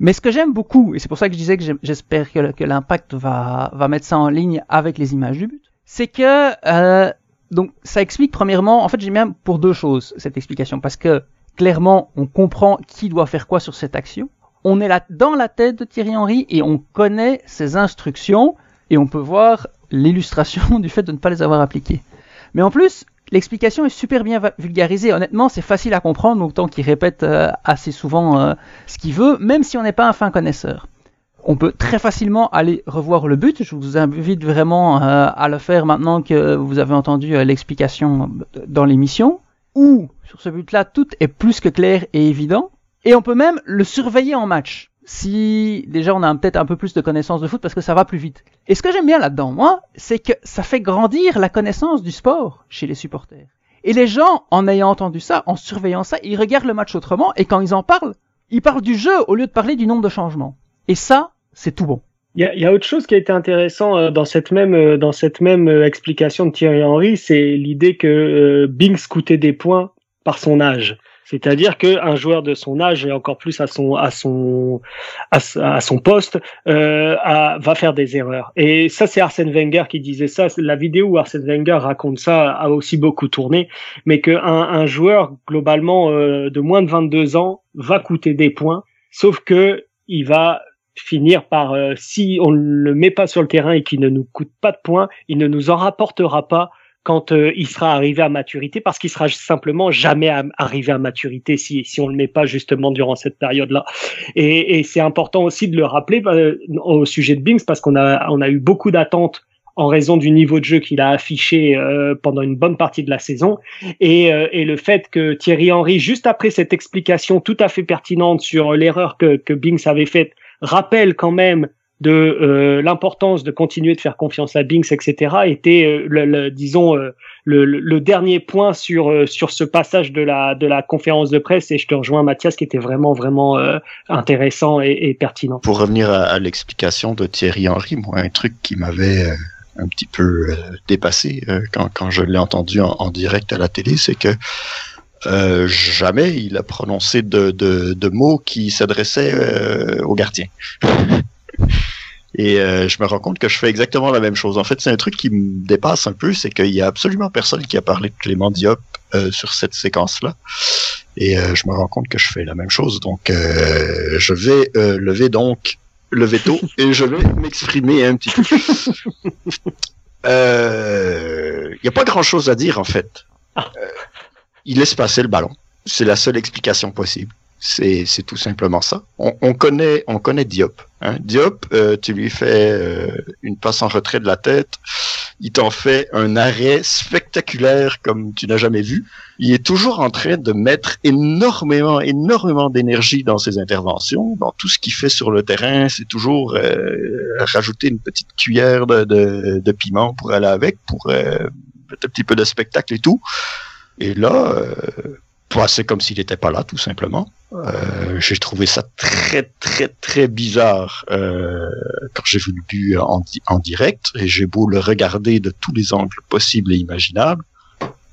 Mais ce que j'aime beaucoup, et c'est pour ça que je disais que j'espère que, l'impact va, mettre ça en ligne avec les images du but, c'est que euh, donc ça explique premièrement, en fait j'aime bien pour deux choses cette explication, parce que clairement on comprend qui doit faire quoi sur cette action. On est là dans la tête de Thierry Henry et on connaît ses instructions et on peut voir l'illustration du fait de ne pas les avoir appliquées. Mais en plus, l'explication est super bien vulgarisée. Honnêtement, c'est facile à comprendre, autant qu'il répète euh, assez souvent euh, ce qu'il veut, même si on n'est pas un fin connaisseur. On peut très facilement aller revoir le but. Je vous invite vraiment euh, à le faire maintenant que vous avez entendu l'explication dans l'émission. Ou sur ce but-là, tout est plus que clair et évident. Et on peut même le surveiller en match. Si déjà on a peut-être un peu plus de connaissances de foot parce que ça va plus vite. Et ce que j'aime bien là-dedans, moi, c'est que ça fait grandir la connaissance du sport chez les supporters. Et les gens, en ayant entendu ça, en surveillant ça, ils regardent le match autrement et quand ils en parlent, ils parlent du jeu au lieu de parler du nombre de changements. Et ça, c'est tout bon. Il y a, y autre chose qui a été intéressant euh, dans cette même euh, dans cette même euh, explication de Thierry Henry, c'est l'idée que euh, Binks coûtait des points par son âge. C'est-à-dire qu'un joueur de son âge et encore plus à son à son à, son poste euh, va faire des erreurs. Et ça, c'est Arsène Wenger qui disait ça. La vidéo où Arsène Wenger raconte ça a aussi beaucoup tourné, mais qu'un un joueur globalement euh, de moins de 22 ans va coûter des points, sauf que il va finir par euh, si on ne le met pas sur le terrain et qu'il ne nous coûte pas de points, il ne nous en rapportera pas quand euh, il sera arrivé à maturité, parce qu'il sera simplement jamais arrivé à maturité si, si on le met pas justement durant cette période-là. Et, et c'est important aussi de le rappeler euh, au sujet de Bings, parce qu'on a, on a eu beaucoup d'attentes en raison du niveau de jeu qu'il a affiché euh, pendant une bonne partie de la saison et, et, le fait que Thierry Henry, juste après cette explication tout à fait pertinente sur l'erreur que, que Bings avait faite, rappelle quand même de euh, l'importance de continuer de faire confiance à Binks, etc., était, euh, le, disons, euh, le, dernier point sur sur ce passage de la de la conférence de presse. Et je te rejoins, Mathias, qui était vraiment vraiment intéressant et, pertinent. Pour revenir à, l'explication de Thierry Henry, moi, un truc qui m'avait un petit peu dépassé quand quand je l'ai entendu en, direct à la télé, c'est que jamais il a prononcé de, de, de mots qui s'adressaient euh, au gardien. Et euh, je me rends compte que je fais exactement la même chose. En fait, c'est un truc qui me dépasse un peu, c'est qu'il y a absolument personne qui a parlé de Clément Diop euh, sur cette séquence-là. Et euh, je me rends compte que je fais la même chose. Donc, je vais lever donc le veto et je vais m'exprimer un petit peu. Il n'y a pas grand-chose à dire en fait. Ah. il laisse passer le ballon. C'est la seule explication possible. C'est, tout simplement ça. On, on, connaît, on connaît Diop. Hein. Diop, euh, tu lui fais euh, une passe en retrait de la tête, il t'en fait un arrêt spectaculaire comme tu n'as jamais vu. Il est toujours en train de mettre énormément, énormément d'énergie dans ses interventions, dans tout ce qu'il fait sur le terrain. C'est toujours euh, rajouter une petite cuillère de, de, de, piment pour aller avec, pour mettre un petit peu de spectacle et tout. Et là, c'est comme s'il n'était pas là, tout simplement. Euh, j'ai trouvé ça très très très bizarre euh, quand j'ai vu le but en, direct et j'ai beau le regarder de tous les angles possibles et imaginables,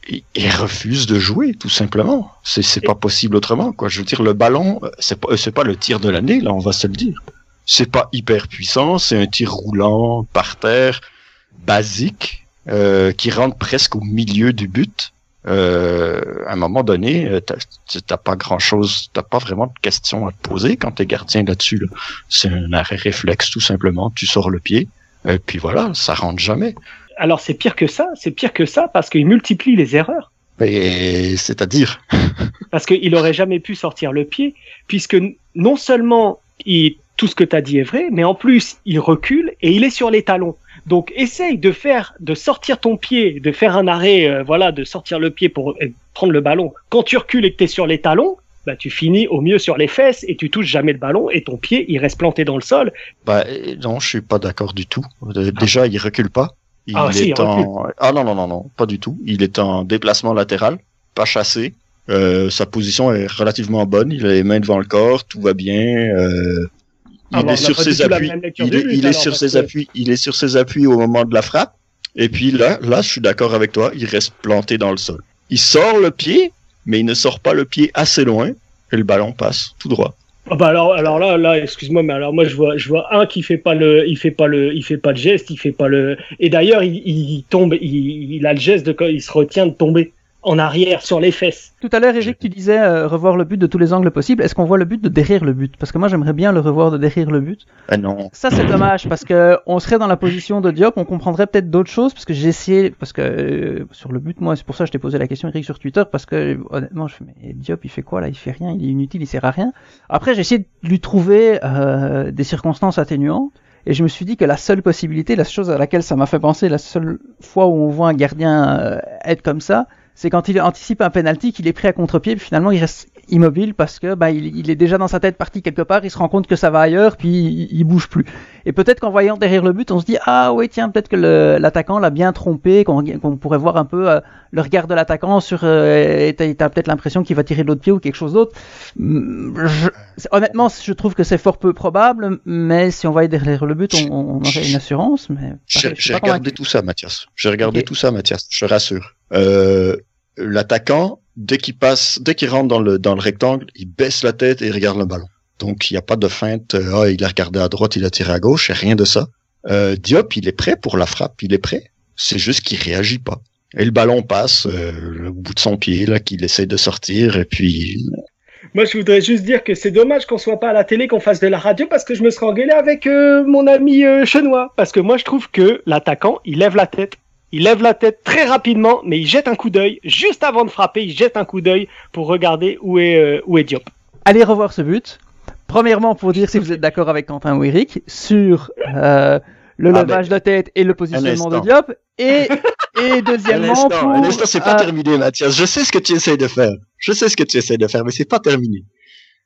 il, refuse de jouer tout simplement. C'est c'est pas possible autrement quoi. Je veux dire le ballon, c'est pas pas le tir de l'année là, on va se le dire. C'est pas hyper puissant, c'est un tir roulant par terre basique euh, qui rentre presque au milieu du but euh, à un moment donné, euh, t'as pas grand chose, t'as pas vraiment de questions à te poser quand t'es gardien là-dessus. Là. C'est un arrêt réflexe tout simplement. Tu sors le pied, et puis voilà, ça rentre jamais. Alors c'est pire que ça, c'est pire que ça parce qu'il multiplie les erreurs. C'est-à-dire? Parce qu'il aurait jamais pu sortir le pied, puisque non seulement il, tout ce que tu as dit est vrai, mais en plus il recule et il est sur les talons. Donc essaye de faire, de sortir ton pied, de faire un arrêt, euh, voilà, de sortir le pied pour euh, prendre le ballon. Quand tu recules et que tu es sur les talons, bah, tu finis au mieux sur les fesses et tu touches jamais le ballon et ton pied il reste planté dans le sol. Bah non, je suis pas d'accord du tout. Euh, déjà, il recule pas. Il ah, est en... ah non non non non, pas du tout. Il est en déplacement latéral, pas chassé. Euh, sa position est relativement bonne. Il a les mains devant le corps, tout va bien. Euh, il est sur ses appuis. Il est, sur ses appuis. Il est sur ses appuis au moment de la frappe. Et puis là, là, je suis d'accord avec toi. Il reste planté dans le sol. Il sort le pied, mais il ne sort pas le pied assez loin et le ballon passe tout droit. Ah bah alors, alors là, là, excuse-moi, mais alors moi je vois, je vois un qui fait pas le, il fait pas le, il fait pas de geste, il fait pas le, et d'ailleurs il, il, tombe, il, il a le geste de quand il se retient de tomber en arrière sur les fesses. Tout à l'heure, Eric, tu disais euh, revoir le but de tous les angles possibles. Est-ce qu'on voit le but de derrière le but? Parce que moi, j'aimerais bien le revoir de derrière le but. Ah non. Ça, c'est dommage parce que on serait dans la position de Diop, on comprendrait peut-être d'autres choses parce que j'ai essayé, parce que euh, sur le but, moi, c'est pour ça que je t'ai posé la question, Eric, sur Twitter, parce que honnêtement, je fais mais Diop, il fait quoi là? Il fait rien, il est inutile, il sert à rien. Après, j'ai essayé de lui trouver euh, des circonstances atténuantes. Et je me suis dit que la seule possibilité, la chose à laquelle ça m'a fait penser, la seule fois où on voit un gardien être comme ça, c'est quand il anticipe un penalty qu'il est pris à contre-pied, puis finalement il reste immobile parce que bah, il, est déjà dans sa tête parti quelque part, il se rend compte que ça va ailleurs, puis il, bouge plus. Et peut-être qu'en voyant derrière le but, on se dit ah ouais tiens peut-être que l'attaquant l'a bien trompé, qu'on pourrait voir un peu euh, le regard de l'attaquant sur, euh, t'as peut-être l'impression qu'il va tirer de l'autre pied ou quelque chose d'autre. Honnêtement, je trouve que c'est fort peu probable, mais si on voyait derrière le but, on, aurait une assurance. Mais j'ai regardé tout ça, Mathias. J'ai regardé tout ça, Mathias. Je te rassure. Euh, l'attaquant dès qu'il passe, dès qu'il rentre dans le, dans le rectangle, il baisse la tête et il regarde le ballon. Donc, il n'y a pas de feinte. Ah, il a regardé à droite, il a tiré à gauche, rien de ça. Euh, Diop, il est prêt pour la frappe, il est prêt. C'est juste qu'il réagit pas. Et le ballon passe euh, au bout de son pied, là, qu'il essaie de sortir, et puis... Moi, je voudrais juste dire que c'est dommage qu'on soit pas à la télé, qu'on fasse de la radio, parce que je me serais engueulé avec euh, mon ami euh, Chenois. Parce que moi, je trouve que l'attaquant, il lève la tête. Il lève la tête très rapidement, mais il jette un coup d'œil. Juste avant de frapper, il jette un coup d'œil pour regarder où est, euh, où est Diop. Allez revoir ce but. Premièrement, pour dire si vous êtes d'accord avec Quentin ou Eric sur euh, le Ah, levage de tête et le positionnement de. Diop. Et, et deuxièmement, instant, pour... un instant, c'est pas euh, terminé, Mathias. Je sais ce que tu essaies de faire. Je sais ce que tu essaies de faire, mais c'est pas terminé.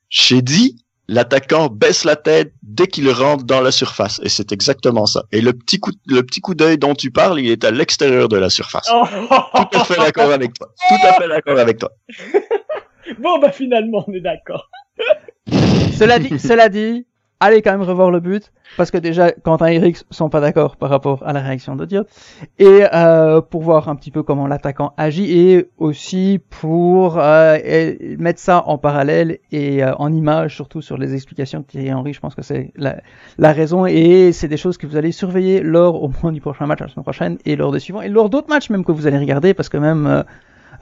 J'ai dit, l'attaquant baisse la tête dès qu'il rentre dans la surface. Et c'est exactement ça. Et le petit coup, le petit coup d'œil dont tu parles, il est à l'extérieur de la surface. Oh. Tout à fait d'accord avec toi. Tout à fait d'accord avec toi. bon, bah finalement, on est d'accord. Cela dit, cela dit, allez quand même revoir le but, parce que déjà, Quentin et Eric sont pas d'accord par rapport à la réaction de Diop, et euh, pour voir un petit peu comment l'attaquant agit, et aussi pour euh, et mettre ça en parallèle et euh, en image, surtout sur les explications de Thierry Henry, je pense que c'est la, la raison, et c'est des choses que vous allez surveiller lors au moins du prochain match la semaine prochaine, et lors des suivants, et lors d'autres matchs même que vous allez regarder, parce que même...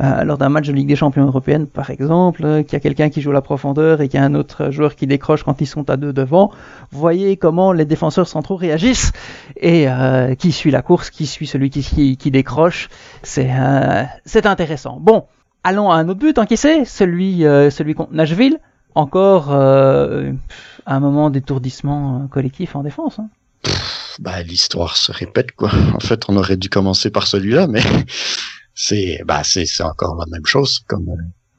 euh, lors d'un match de Ligue des Champions européenne, par exemple, euh, qu'il y a quelqu'un qui joue la profondeur et qu'il y a un autre joueur qui décroche quand ils sont à deux devant, voyez comment les défenseurs centraux réagissent et euh, qui suit la course, qui suit celui qui, qui, qui décroche. C'est euh, c'est intéressant. Bon, allons à un autre but encaissé, celui, celui contre Nashville. Encore un moment d'étourdissement collectif en défense. Hein. Bah, l'histoire se répète, quoi. En fait, on aurait dû commencer par celui-là, mais c'est, bah, c'est, c'est encore la même chose, comme,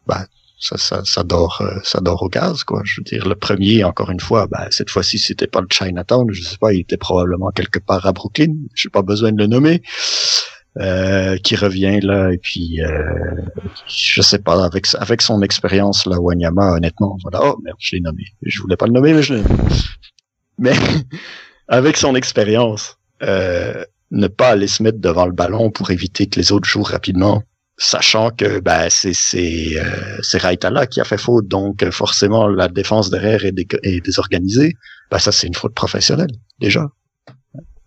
bah, ça, ça, ça dort, euh, ça dort au gaz, quoi. Je veux dire, le premier, encore une fois, bah, cette fois-ci, c'était pas le Chinatown, je sais pas, il était probablement quelque part à Brooklyn, j'ai pas besoin de le nommer, euh, qui revient là, et puis, euh, je sais pas, avec, avec son expérience, là, Wanyama, honnêtement, voilà, oh, merde, je l'ai nommé. Je voulais pas le nommer, mais je l'ai. Mais, avec son expérience, euh, ne pas aller se mettre devant le ballon pour éviter que les autres jouent rapidement, sachant que ben, c'est c'est euh, qui a fait faute, donc forcément la défense derrière est désorganisée. Ben, ça c'est une faute professionnelle déjà.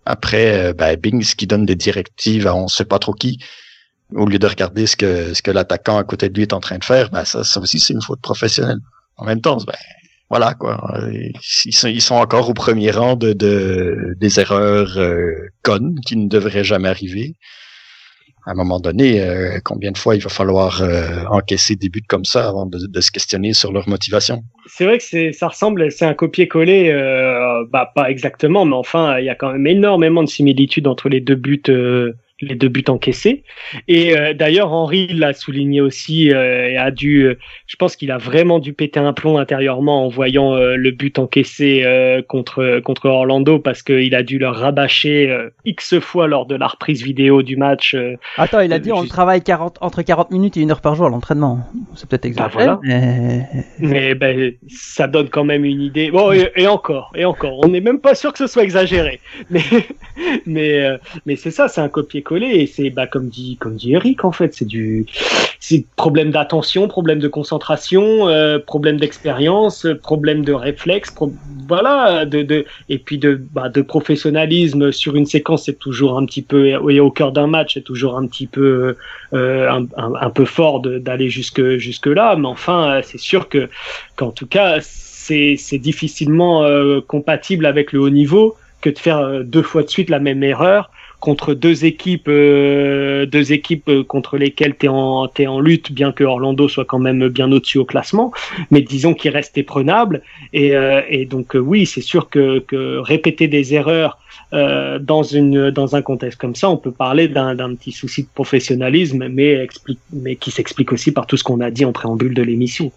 Après, euh, ben, Bings qui donne des directives à on sait pas trop qui, au lieu de regarder ce que ce que l'attaquant à côté de lui est en train de faire, ben ça, ça aussi c'est une faute professionnelle. En même temps, ben voilà quoi. Ils sont, encore au premier rang de, de des erreurs euh, connes qui ne devraient jamais arriver. À un moment donné, euh, combien de fois il va falloir euh, encaisser des buts comme ça avant de, se questionner sur leur motivation? C'est vrai que c'est, ça ressemble, c'est un copier-coller, euh, bah pas exactement, mais enfin, il y a quand même énormément de similitudes entre les deux buts, les deux buts encaissés. Et euh, d'ailleurs, Henri l'a souligné aussi euh, et a dû, euh, je pense qu'il a vraiment dû péter un plomb intérieurement en voyant le but encaissé contre contre Orlando parce qu'il a dû leur rabâcher x fois lors de la reprise vidéo du match. Attends, il a dit on travaille 40, entre 40 minutes et une heure par jour à l'entraînement. C'est peut-être exagéré, voilà. mais Mais ben, ça donne quand même une idée. Bon, et, et encore, et encore, on n'est même pas sûr que ce soit exagéré. Mais, mais, mais c'est ça, c'est un copier-coller et c'est, bah, comme dit, comme dit Eric, en fait, c'est du, problème d'attention, problème de concentration, euh, problème d'expérience, problème de réflexe, voilà, de, de, et puis de, bah, de professionnalisme sur une séquence, c'est toujours un petit peu, et au cœur d'un match, c'est toujours un petit peu, euh, un, un, peu fort d'aller jusque jusque là, mais enfin, c'est sûr que qu'en tout cas, c'est difficilement euh, compatible avec le haut niveau que de faire deux fois de suite la même erreur contre deux équipes, euh, deux équipes euh, contre lesquelles tu es en, lutte, bien que Orlando soit quand même bien au-dessus au classement, mais disons qu'il reste éprenable. Et, euh, donc oui, c'est sûr que, répéter des erreurs dans, une, dans un contexte comme ça, on peut parler d'un petit souci de professionnalisme, mais, mais qui s'explique aussi par tout ce qu'on a dit en préambule de l'émission.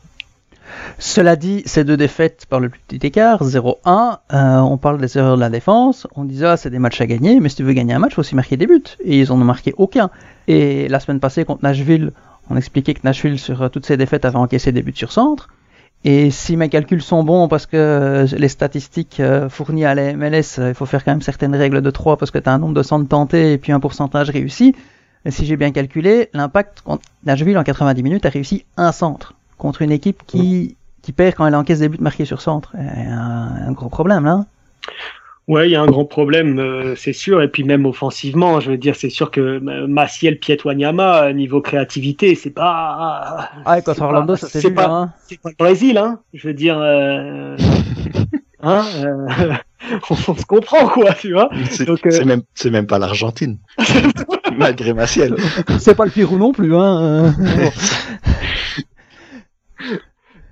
Cela dit, ces deux défaites par le plus petit écart, 0-1, euh, on parle des erreurs de la défense, on disait ah, c'est des matchs à gagner, mais si tu veux gagner un match, il faut aussi marquer des buts. Et ils en ont marqué aucun. Et la semaine passée contre Nashville, on expliquait que Nashville, sur euh, toutes ses défaites, avait encaissé des buts sur centre. Et si mes calculs sont bons, parce que euh, les statistiques fournies à la MLS, il faut faire quand même certaines règles de 3 parce que tu as un nombre de centres tentés et puis un pourcentage réussi. Si j'ai bien calculé, l'impact contre Nashville en 90 minutes a réussi un centre contre une équipe qui, qui perd quand elle encaisse des buts marqués sur centre. Un, un gros problème là. Ouais, il y a un grand problème, euh, c'est sûr. Et puis même offensivement, je veux dire, c'est sûr que euh, Maciel Pietwanyama, niveau créativité, c'est pas. Ah, contre Orlando, ça c'est pas, hein. c'est pas le Brésil, hein. Je veux dire, euh, hein, euh, on, se comprend quoi, tu vois. C'est euh, même, c'est même pas l'Argentine, malgré Maciel. C'est pas le Pérou non plus, hein.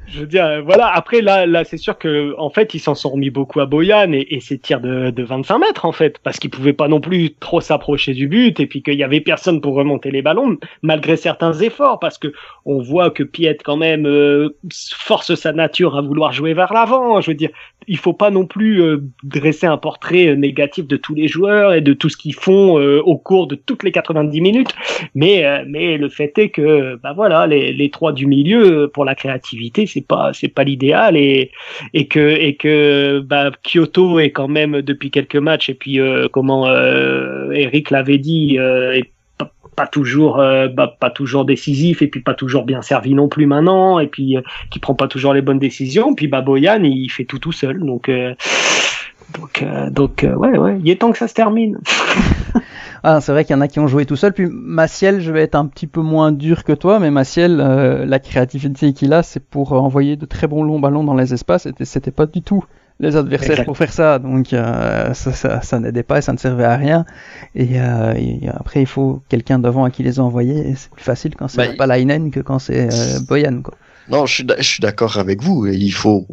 Je veux dire, voilà. Après, là, là, c'est sûr que, en fait, ils s'en sont remis beaucoup à Boyan et, et ses tirs de, de 25 mètres, en fait, parce qu'ils pouvaient pas non plus trop s'approcher du but et puis qu'il y avait personne pour remonter les ballons, malgré certains efforts, parce que on voit que Piet, quand même, euh, force sa nature à vouloir jouer vers l'avant. Je veux dire, il faut pas non plus euh, dresser un portrait euh, négatif de tous les joueurs et de tout ce qu'ils font euh, au cours de toutes les 90 minutes. Mais, mais le fait est que, bah voilà, les, les trois du milieu, pour la créativité, c'est pas, c'est pas l'idéal et, et que, et que, bah, Kyoto est quand même depuis quelques matchs et puis, comment, Eric l'avait dit, pas toujours euh, bah, pas toujours décisif et puis pas toujours bien servi non plus maintenant et puis euh, qui prend pas toujours les bonnes décisions. Puis bah Boyan il fait tout tout seul. Donc euh, donc donc ouais ouais il est temps que ça se termine. Ah, c'est vrai qu'il y en a qui ont joué tout seul. Puis Maciel je vais être un petit peu moins dur que toi mais Maciel la créativité qu'il a c'est pour envoyer de très bons longs ballons dans les espaces et c'était pas du tout les adversaires pour faire ça. Donc euh, ça, ça, ça n'aidait pas et ça ne servait à rien. Et, euh, et après, il faut quelqu'un devant à qui les envoyer. C'est plus facile quand c'est bah, pas Lainen que quand c'est euh, Boyan. Quoi. Non, je suis, d'accord avec vous. Il faut.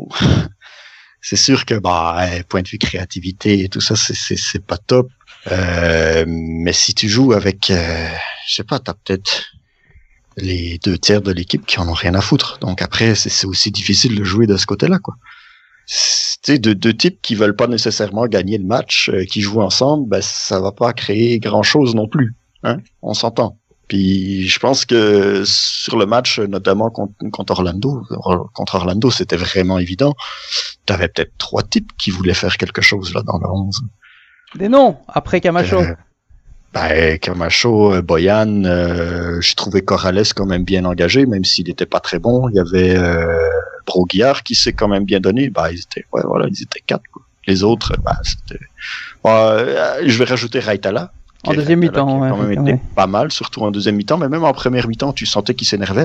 c'est sûr que bah, point de vue créativité et tout ça, c'est pas top. Euh, mais si tu joues avec, je sais pas, t'as peut-être les deux tiers de l'équipe qui en ont rien à foutre. Donc après, c'est aussi difficile de jouer de ce côté-là, quoi de deux types qui veulent pas nécessairement gagner le match, euh, qui jouent ensemble, ben ça va pas créer grand chose non plus. Hein On s'entend. Puis je pense que sur le match, notamment contre, contre Orlando, contre Orlando, c'était vraiment évident. Tu avais peut-être trois types qui voulaient faire quelque chose là dans le 11. Des noms après Camacho. Euh, ben, Camacho, euh, Boyan, euh, je trouvais Corrales quand même bien engagé, même s'il n'était pas très bon. Il y avait euh, Broguillard qui s'est quand même bien donné. Bah, ils étaient, ouais, voilà, ils étaient quatre. Quoi. Les autres, bah, c'était. Euh, je vais rajouter Raitala. En deuxième mi-temps, ouais, quand même été pas mal, surtout en deuxième mi-temps, mais même en première mi-temps, tu sentais qu'il s'énervait.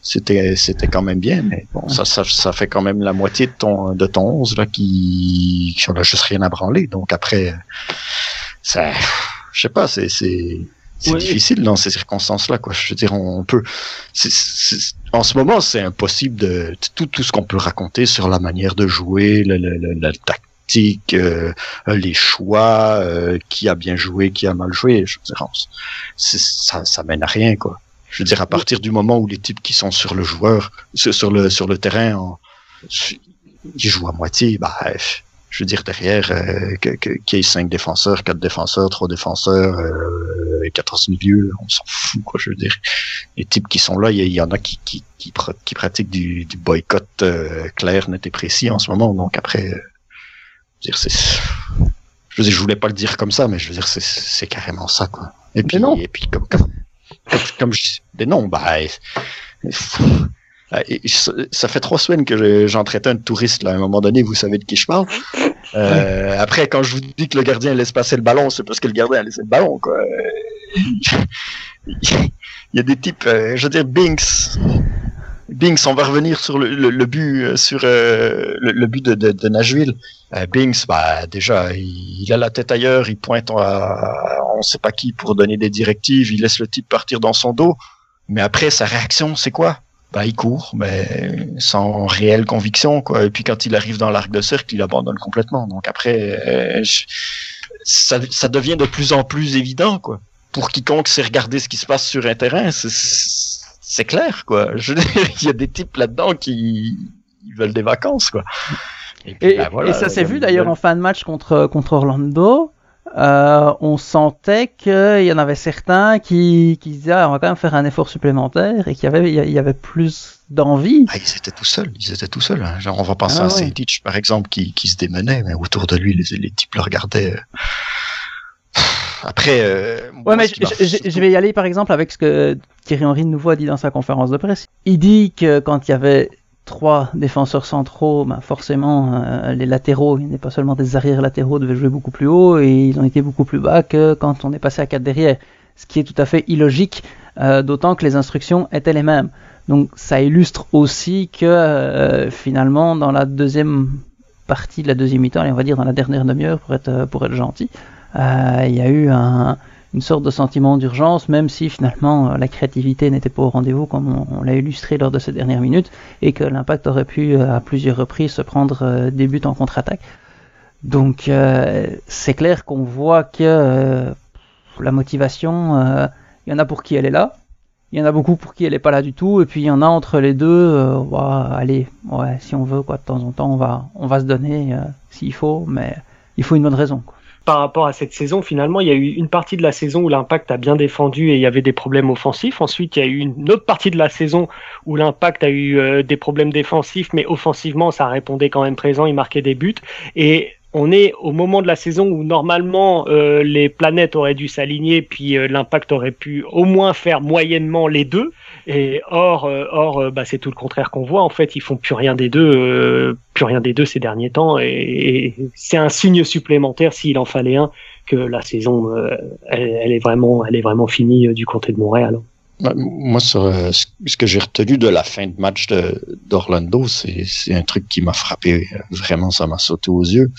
C'était, c'était quand même bien, mais bon, ça, ça, ça fait quand même la moitié de ton, de ton 11 là qui, qui a juste rien à branler. Donc après, ça, je sais pas, c'est, c'est, c'est difficile dans ces circonstances-là, quoi. Je veux dire, on peut. en ce moment, c'est impossible de tout, tout ce qu'on peut raconter sur la manière de jouer, le, le, la tactique, euh, les choix, euh, qui a bien joué, qui a mal joué. Je veux dire, ça, ça mène à rien, quoi. Je veux dire, à partir du moment où les types qui sont sur le joueur, sur le sur le terrain, en, ils jouent à moitié, bah je veux dire derrière euh, qu'il y ait cinq défenseurs, quatre défenseurs, trois défenseurs, euh, 14 milieux, on s'en fout quoi. Je veux dire, les types qui sont là, il y, en a qui qui, qui, qui pratiquent du, du boycott euh, clair, net et précis en ce moment. Donc après, euh, je veux dire c'est, je veux dire, je voulais pas le dire comme ça, mais je veux dire c'est carrément ça quoi. Et puis non. et puis comme comme, comme, je des noms, bah ah, ça fait trois semaines que j'en traitais un touriste là. À un moment donné, vous savez de qui je parle. Euh, après, quand je vous dis que le gardien laisse passer le ballon, c'est parce que le gardien a laissé le ballon. Quoi. Il y a des types, euh, je veux dire, Binks. Binks, on va revenir sur le, le, but, euh, sur le, but de, de, de Nashville. Binks, bah déjà, il, a la tête ailleurs, il pointe à, on sait pas qui pour donner des directives, il laisse le type partir dans son dos. Mais après, sa réaction, c'est quoi? Bah, il court, mais sans réelle conviction, quoi. Et puis quand il arrive dans l'arc de cercle, il abandonne complètement. Donc après, euh, ça, ça, devient de plus en plus évident, quoi. Pour quiconque sait regarder ce qui se passe sur un terrain, c'est clair, quoi. Je il y a des types là-dedans qui veulent des vacances, quoi. Et, puis, bah, voilà, et ça s'est vu d'ailleurs en fin de match contre contre Orlando. Euh, on sentait qu'il y en avait certains qui, qui disaient ah, on va quand même faire un effort supplémentaire et qu'il y avait, il y avait plus d'envie. Ah, ils étaient tout seuls, ils étaient tout seuls. Hein. Genre, on va penser ah, à ouais. par exemple, qui, qui se démenait, mais autour de lui, les, les types le regardaient. après. Euh, ouais, mais je, vais y aller par exemple avec ce que Thierry Henry de nouveau a dit dans sa conférence de presse. Il dit que quand il y avait trois défenseurs centraux, ben forcément euh, les latéraux, il n'est pas seulement des arrières latéraux, devaient jouer beaucoup plus haut et ils ont été beaucoup plus bas que quand on est passé à quatre derrière. Ce qui est tout à fait illogique, euh, d'autant que les instructions étaient les mêmes. Donc ça illustre aussi que euh, finalement dans la deuxième partie de la deuxième mi-temps, on va dire dans la dernière demi-heure pour être pour être gentil, il y a eu un, une sorte de sentiment d'urgence, même si finalement euh, la créativité n'était pas au rendez-vous comme on, l'a illustré lors de ces dernières minutes, et que l'impact aurait pu euh, à plusieurs reprises se prendre euh, des buts en contre-attaque. Donc c'est clair qu'on voit que la motivation, il y en a pour qui elle est là, il y en a beaucoup pour qui elle est pas là du tout, et puis il y en a entre les deux, allez, ouais, si on veut quoi, de temps en temps on va, on va se donner s'il faut, mais il faut une bonne raison. Quoi par rapport à cette saison, finalement, il y a eu une partie de la saison où l'impact a bien défendu et il y avait des problèmes offensifs. Ensuite, il y a eu une autre partie de la saison où l'impact a eu euh, des problèmes défensifs, mais offensivement, ça répondait quand même présent, il marquait des buts. Et on est au moment de la saison où normalement euh, les planètes auraient dû s'aligner, puis euh, l'impact aurait pu au moins faire moyennement les deux. Et or, euh, or, euh, bah, c'est tout le contraire qu'on voit. En fait, ils font plus rien des deux, euh, plus rien des deux ces derniers temps. Et, c'est un signe supplémentaire, s'il en fallait un, que la saison, elle, est vraiment, elle est vraiment finie du côté de Montréal. Bah, moi, ce que j'ai retenu de la fin de match d'Orlando, c'est un truc qui m'a frappé vraiment, ça m'a sauté aux yeux.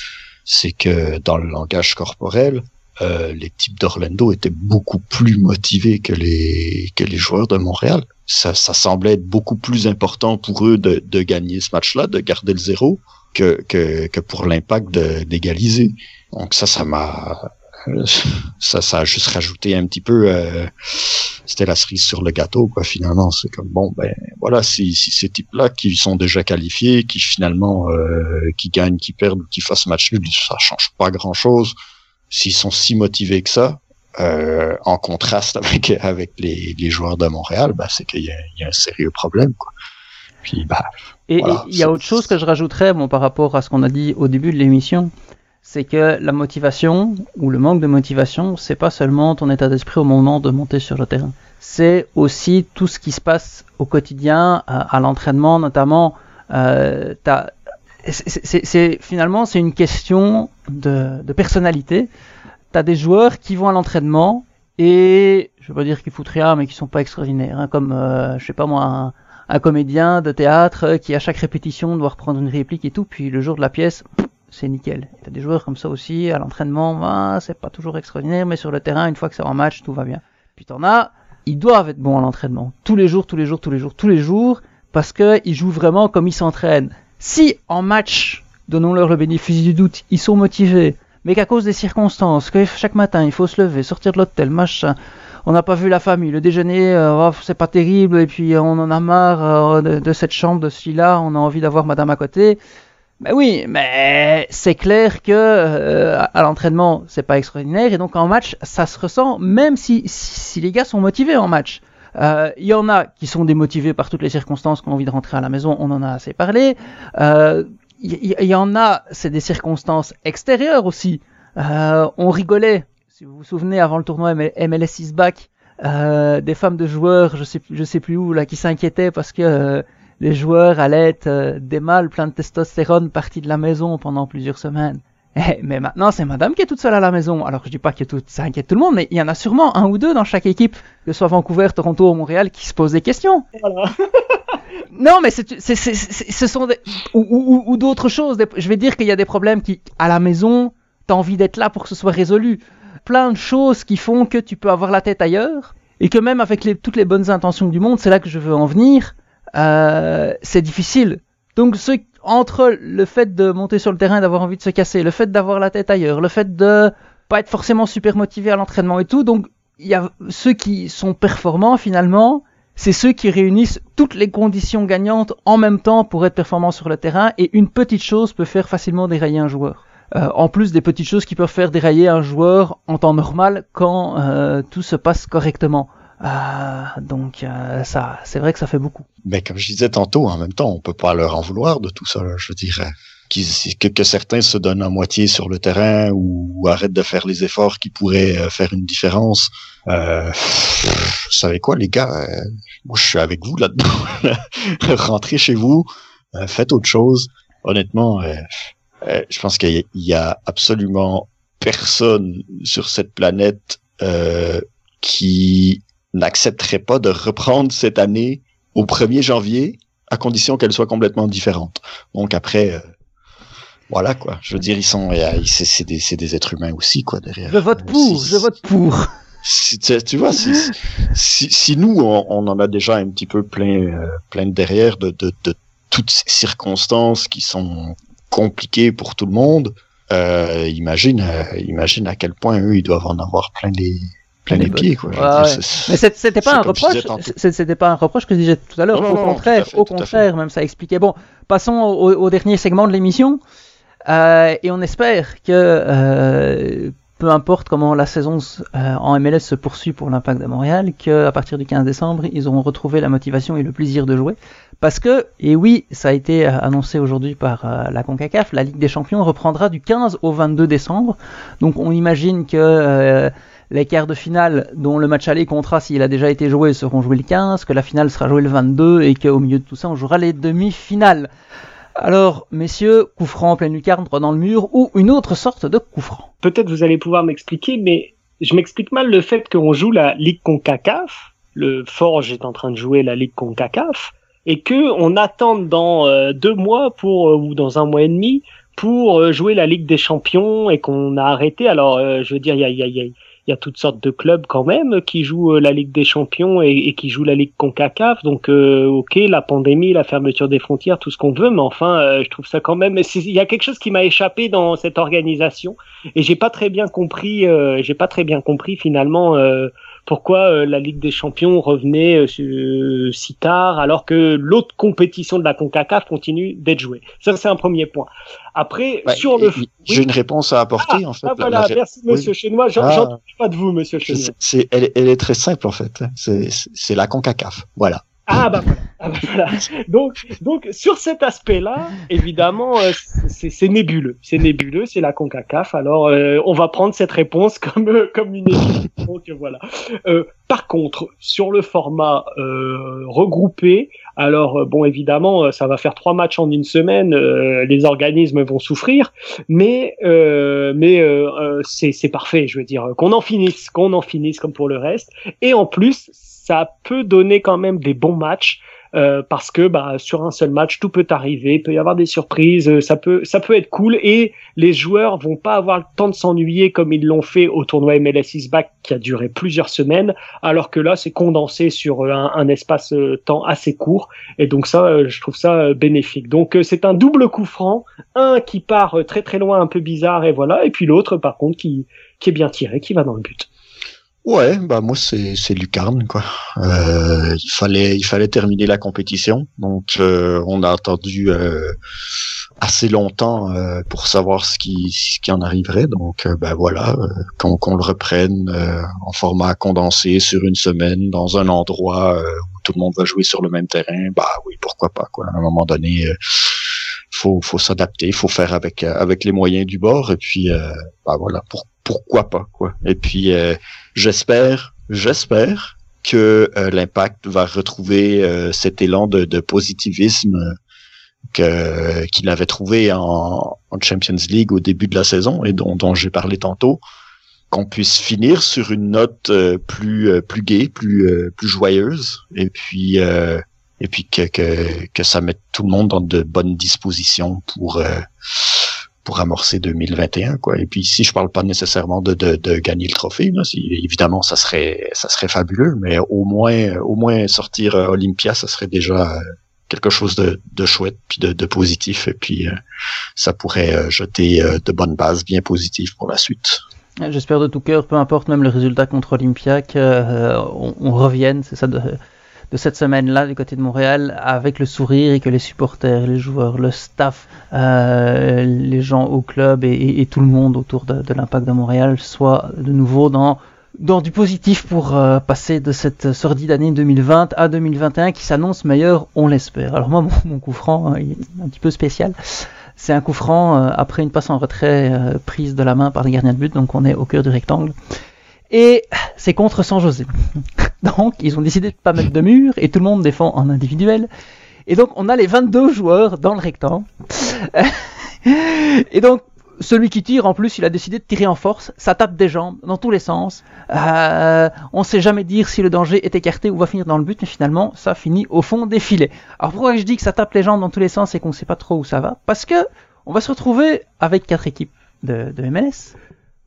C'est que dans le langage corporel, les types d'Orlando étaient beaucoup plus motivés que les que les joueurs de Montréal ça, ça, semblait être beaucoup plus important pour eux de, de gagner ce match-là, de garder le zéro, que, que, que pour l'impact d'égaliser. Donc ça, ça m'a ça, ça a juste rajouté un petit peu. Euh, c'était la cerise sur le gâteau, quoi. Finalement, c'est comme bon, ben voilà, si, si ces types-là qui sont déjà qualifiés, qui finalement euh, qui gagnent, qui perdent qui fassent match nul, ça change pas grand-chose. S'ils sont si motivés que ça, euh, en contraste avec avec les, les joueurs de Montréal, bah, c'est qu'il y, y, a un sérieux problème. Quoi. Puis, bah, et il y a autre chose que je rajouterais bon, par rapport à ce qu'on a dit au début de l'émission, c'est que la motivation ou le manque de motivation, c'est pas seulement ton état d'esprit au moment de monter sur le terrain. C'est aussi tout ce qui se passe au quotidien, à, à l'entraînement notamment. Euh, c'est finalement c'est une question de, de personnalité t'as des joueurs qui vont à l'entraînement et je veux dire qu'ils foutent rien, mais qui sont pas extraordinaires, hein, comme euh, je sais pas moi un, comédien de théâtre qui à chaque répétition doit reprendre une réplique et tout, puis le jour de la pièce c'est nickel. T'as des joueurs comme ça aussi à l'entraînement, bah, c'est pas toujours extraordinaire, mais sur le terrain une fois que c'est en match tout va bien. Puis t'en as, ils doivent être bons à l'entraînement, tous les jours, tous les jours, tous les jours, tous les jours, parce que ils jouent vraiment comme ils s'entraînent. Si en match, donnons-leur le bénéfice du doute, ils sont motivés, mais qu'à cause des circonstances, que chaque matin il faut se lever, sortir de l'hôtel, machin, on n'a pas vu la famille, le déjeuner, euh, oh, c'est pas terrible, et puis on en a marre euh, de, cette chambre, de celui-là, on a envie d'avoir madame à côté. Mais oui, mais c'est clair que euh, à l'entraînement c'est pas extraordinaire et donc en match ça se ressent même si, si, les gars sont motivés en match. Il y en a qui sont démotivés par toutes les circonstances, qui ont envie de rentrer à la maison, on en a assez parlé il y, en a, c'est des circonstances extérieures aussi. Euh, on rigolait, si vous vous souvenez, avant le tournoi MLS is back, euh, des femmes de joueurs, je sais, je sais plus où, là, qui s'inquiétaient parce que euh, les joueurs allaient être euh, des mâles pleins de testostérone partis de la maison pendant plusieurs semaines. Eh, mais maintenant, c'est madame qui est toute seule à la maison. Alors, je dis pas que tout, ça inquiète tout le monde, mais il y en a sûrement un ou deux dans chaque équipe, que ce soit Vancouver, Toronto ou Montréal, qui se posent des questions. Voilà. non, mais c'est, c'est, c'est, ce sont des... ou, ou, ou d'autres choses. Je vais dire qu'il y a des problèmes qui, à la maison, t'as envie d'être là pour que ce soit résolu. Plein de choses qui font que tu peux avoir la tête ailleurs et que même avec les, toutes les bonnes intentions du monde, c'est là que je veux en venir. Euh, c'est difficile. Donc, ceux entre le fait de monter sur le terrain d'avoir envie de se casser, le fait d'avoir la tête ailleurs, le fait de pas être forcément super motivé à l'entraînement et tout, donc il y a ceux qui sont performants finalement, c'est ceux qui réunissent toutes les conditions gagnantes en même temps pour être performants sur le terrain et une petite chose peut faire facilement dérailler un joueur. Euh, en plus des petites choses qui peuvent faire dérailler un joueur en temps normal quand euh, tout se passe correctement. Euh, donc euh, ça, c'est vrai que ça fait beaucoup. Mais comme je disais tantôt, en même temps, on peut pas leur en vouloir de tout ça. je dirais. que, que, certains se donnent à moitié sur le terrain ou, arrêtent de faire les efforts qui pourraient euh, faire une différence. Euh, vous savez quoi, les gars, euh, moi je suis avec vous là-dedans. Rentrez chez vous, euh, faites autre chose. Honnêtement, je pense qu'il y, a absolument personne sur cette planète qui n'accepterait pas de reprendre cette année au 1er janvier à condition qu'elle soit complètement différente. Donc après, voilà quoi. Je veux dire, ils sont, c'est des, des, êtres humains aussi quoi derrière. Je vote pour, je vote pour. tu vois, si, si, nous on, en a déjà un petit peu plein, euh, plein derrière de, de, de, toutes ces circonstances qui sont compliquées pour tout le monde, euh, imagine, euh, imagine à quel point eux ils doivent en avoir plein les plein les pieds quoi. Mais c'était pas un reproche, c'était pas un reproche que je disais tout à l'heure. Au contraire, au contraire, même ça expliquait. Bon, passons au, au dernier segment de l'émission. Euh, et on espère que euh, peu importe comment la saison euh, en MLS se poursuit pour l'Impact de Montréal, qu'à partir du 15 décembre, ils auront retrouvé la motivation et le plaisir de jouer. Parce que, et oui, ça a été annoncé aujourd'hui par la CONCACAF, la Ligue des Champions reprendra du 15 au 22 décembre. Donc on imagine que les quarts de finale, dont le match aller comptera s'il a déjà été joué, seront joués le 15, que la finale sera jouée le 22 et qu'au milieu de tout ça, on jouera les demi-finales. Alors, messieurs, coup en pleine lucarne, droit dans le mur, ou une autre sorte de coup Peut-être vous allez pouvoir m'expliquer, mais je m'explique mal le fait qu'on joue la Ligue CONCACAF, le Forge est en train de jouer la Ligue CONCACAF, et que on attend dans euh, deux mois pour euh, ou dans un mois et demi pour euh, jouer la Ligue des Champions et qu'on a arrêté. Alors, je veux dire, y, a, il y a toutes sortes de clubs quand même qui jouent euh, la Ligue des Champions et, qui jouent la Ligue Concacaf. Donc, euh, ok, la pandémie, la fermeture des frontières, tout ce qu'on veut, mais enfin, euh, je trouve ça quand même. Il y a quelque chose qui m'a échappé dans cette organisation et j'ai pas très bien compris. j'ai pas très bien compris finalement pourquoi euh, la Ligue des Champions revenait euh, si tard alors que l'autre compétition de la CONCACAF continue d'être jouée. Ça, c'est un premier point. Après, sur le... J'ai une réponse à apporter, ah, en fait. Ah, voilà, merci, monsieur Chenois. J'en ah. pas de vous, monsieur Chenois. C'est, elle, elle, est très simple, en fait. C'est la CONCACAF. Voilà. Ah bah, ah bah voilà. Donc, donc sur cet aspect-là, évidemment, euh, c'est nébuleux. C'est nébuleux, c'est la Concacaf. Alors, euh, on va prendre cette réponse comme euh, comme une équipe. Donc voilà. par contre, sur le format regroupé, alors bon, évidemment, ça va faire trois matchs en une semaine. les organismes vont souffrir, mais mais c'est parfait. Je veux dire qu'on en finisse, qu'on en finisse comme pour le reste. Et en plus ça peut donner quand même des bons matchs. Euh, parce que bah, sur un seul match tout peut arriver, il peut y avoir des surprises, euh, ça peut être cool et les joueurs vont pas avoir le temps de s'ennuyer comme ils l'ont fait au tournoi MLS Back qui a duré plusieurs semaines, alors que là c'est condensé sur euh, un, un espace temps assez court et donc ça je trouve ça bénéfique. Donc c'est un double coup franc, un qui part très très loin un peu bizarre et voilà et puis l'autre par contre qui qui est bien tiré, qui va dans le but. Ouais, bah moi c'est c'est lucarne quoi. Euh, il fallait il fallait terminer la compétition, donc euh, on a attendu euh, assez longtemps euh, pour savoir ce qui ce qui en arriverait. Donc ben voilà, qu'on qu'on le reprenne en format condensé sur une semaine dans un endroit où tout le monde va jouer sur le même terrain, bah oui pourquoi pas quoi. À un moment donné, faut faut s'adapter, faut faire avec avec les moyens du bord et puis bah voilà pour pourquoi pas quoi. Et puis euh, j'espère, j'espère que euh, l'impact va retrouver euh, cet élan de, positivisme que qu'il avait trouvé en, Champions League au début de la saison et dont, dont j'ai parlé tantôt qu'on puisse finir sur une note plus plus gaie, plus plus joyeuse et puis et puis que, que, que ça mette tout le monde dans de bonnes dispositions pour pour amorcer 2021 quoi. Et puis si je parle pas nécessairement de, de, gagner le trophée, évidemment ça serait ça serait fabuleux, mais au moins au moins sortir euh, Olympia, ça serait déjà euh, quelque chose de, de chouette puis de, positif et puis euh, ça pourrait jeter de bonnes bases bien positives pour la suite. J'espère de tout cœur, peu importe même le résultat contre Olympia, qu'on on revienne, c'est ça de cette semaine-là du côté de Montréal avec le sourire et que les supporters, les joueurs, le staff, euh, les gens au club et, tout le monde autour de, l'impact de Montréal soient de nouveau dans dans du positif pour euh, passer de cette sordide année 2020 à 2021 qui s'annonce meilleure, on l'espère. Alors moi, mon, coup franc, hein, il est un petit peu spécial. C'est un coup franc euh, après une passe en retrait euh, prise de la main par les gardiens de but, donc on est au cœur du rectangle. Et c'est contre San José. donc ils ont décidé de pas mettre de mur et tout le monde défend en individuel. Et donc on a les 22 joueurs dans le rectangle. et donc celui qui tire, en plus, il a décidé de tirer en force. Ça tape des jambes dans tous les sens. Euh, on sait jamais dire si le danger est écarté ou va finir dans le but, mais finalement, ça finit au fond des filets. Alors pourquoi je dis que ça tape les jambes dans tous les sens et qu'on ne sait pas trop où ça va? Parce que on va se retrouver avec quatre équipes de, de MLS,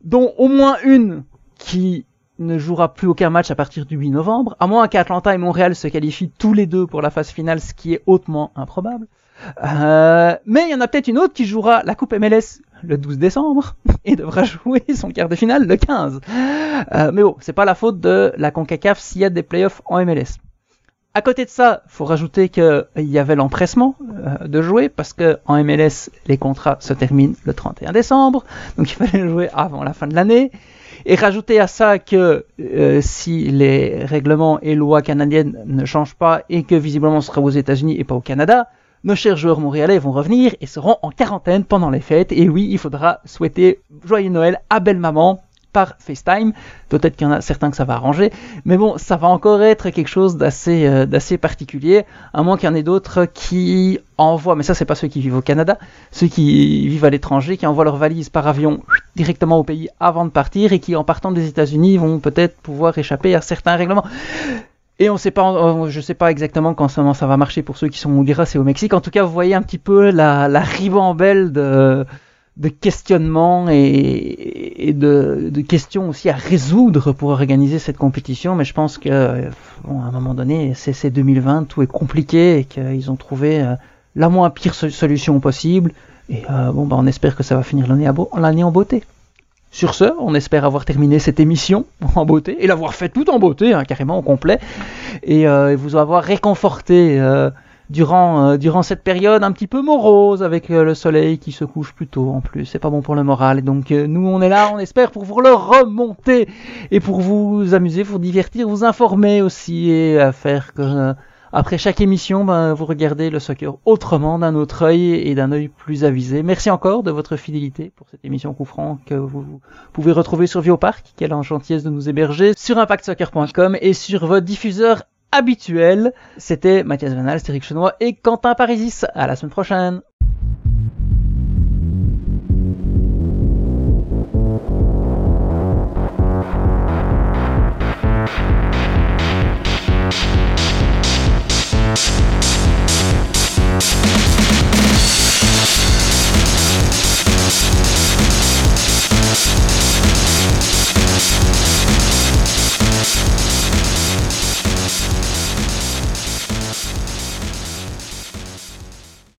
dont au moins une qui ne jouera plus aucun match à partir du 8 novembre, à moins qu'Atlanta et Montréal se qualifient tous les deux pour la phase finale, ce qui est hautement improbable. Euh, mais il y en a peut-être une autre qui jouera la Coupe MLS le 12 décembre et devra jouer son quart de finale le 15. Euh, mais bon, c'est pas la faute de la CONCACAF s'il y a des playoffs en MLS. À côté de ça, faut rajouter qu'il y avait l'empressement euh, de jouer parce que en MLS les contrats se terminent le 31 décembre, donc il fallait jouer avant la fin de l'année. Et rajouter à ça que euh, si les règlements et lois canadiennes ne changent pas et que visiblement on sera aux États-Unis et pas au Canada, nos chers joueurs montréalais vont revenir et seront en quarantaine pendant les fêtes. Et oui, il faudra souhaiter joyeux Noël à belle maman par FaceTime. Peut-être qu'il y en a certains que ça va arranger, mais bon, ça va encore être quelque chose d'assez euh, d'assez particulier, à moins qu'il y en ait d'autres qui envoient, mais ça c'est pas ceux qui vivent au Canada, ceux qui vivent à l'étranger, qui envoient leurs valises par avion directement au pays avant de partir et qui en partant des États-Unis vont peut-être pouvoir échapper à certains règlements. Et on sait pas, je sais pas exactement comment ça va marcher pour ceux qui sont au Honduras et au Mexique. En tout cas, vous voyez un petit peu la, la ribambelle de, de questionnements et, de, questions aussi à résoudre pour organiser cette compétition. Mais je pense que, bon, à un moment donné, c'est 2020, tout est compliqué et qu'ils ont trouvé euh, la moins pire solution possible. Et euh, bon, bah, on espère que ça va finir l'année en beauté. Sur ce, on espère avoir terminé cette émission en beauté et l'avoir fait tout en beauté, hein, carrément au complet, et euh, vous avoir réconforté durant, euh, durant cette période un petit peu morose avec le soleil qui se couche plus tôt en plus. C'est pas bon pour le moral. Donc nous, on est là, on espère pour vous le remonter et pour vous amuser, vous divertir, vous informer aussi et faire que après chaque émission, ben, vous regardez le soccer autrement, d'un autre œil et d'un œil plus avisé. Merci encore de votre fidélité pour cette émission coup franc que vous pouvez retrouver sur Viopark, qui a la gentillesse de nous héberger, sur impactsoccer.com et sur votre diffuseur habituel. C'était Mathias Vanal, Eric Chenois et Quentin Parisis. À la semaine prochaine.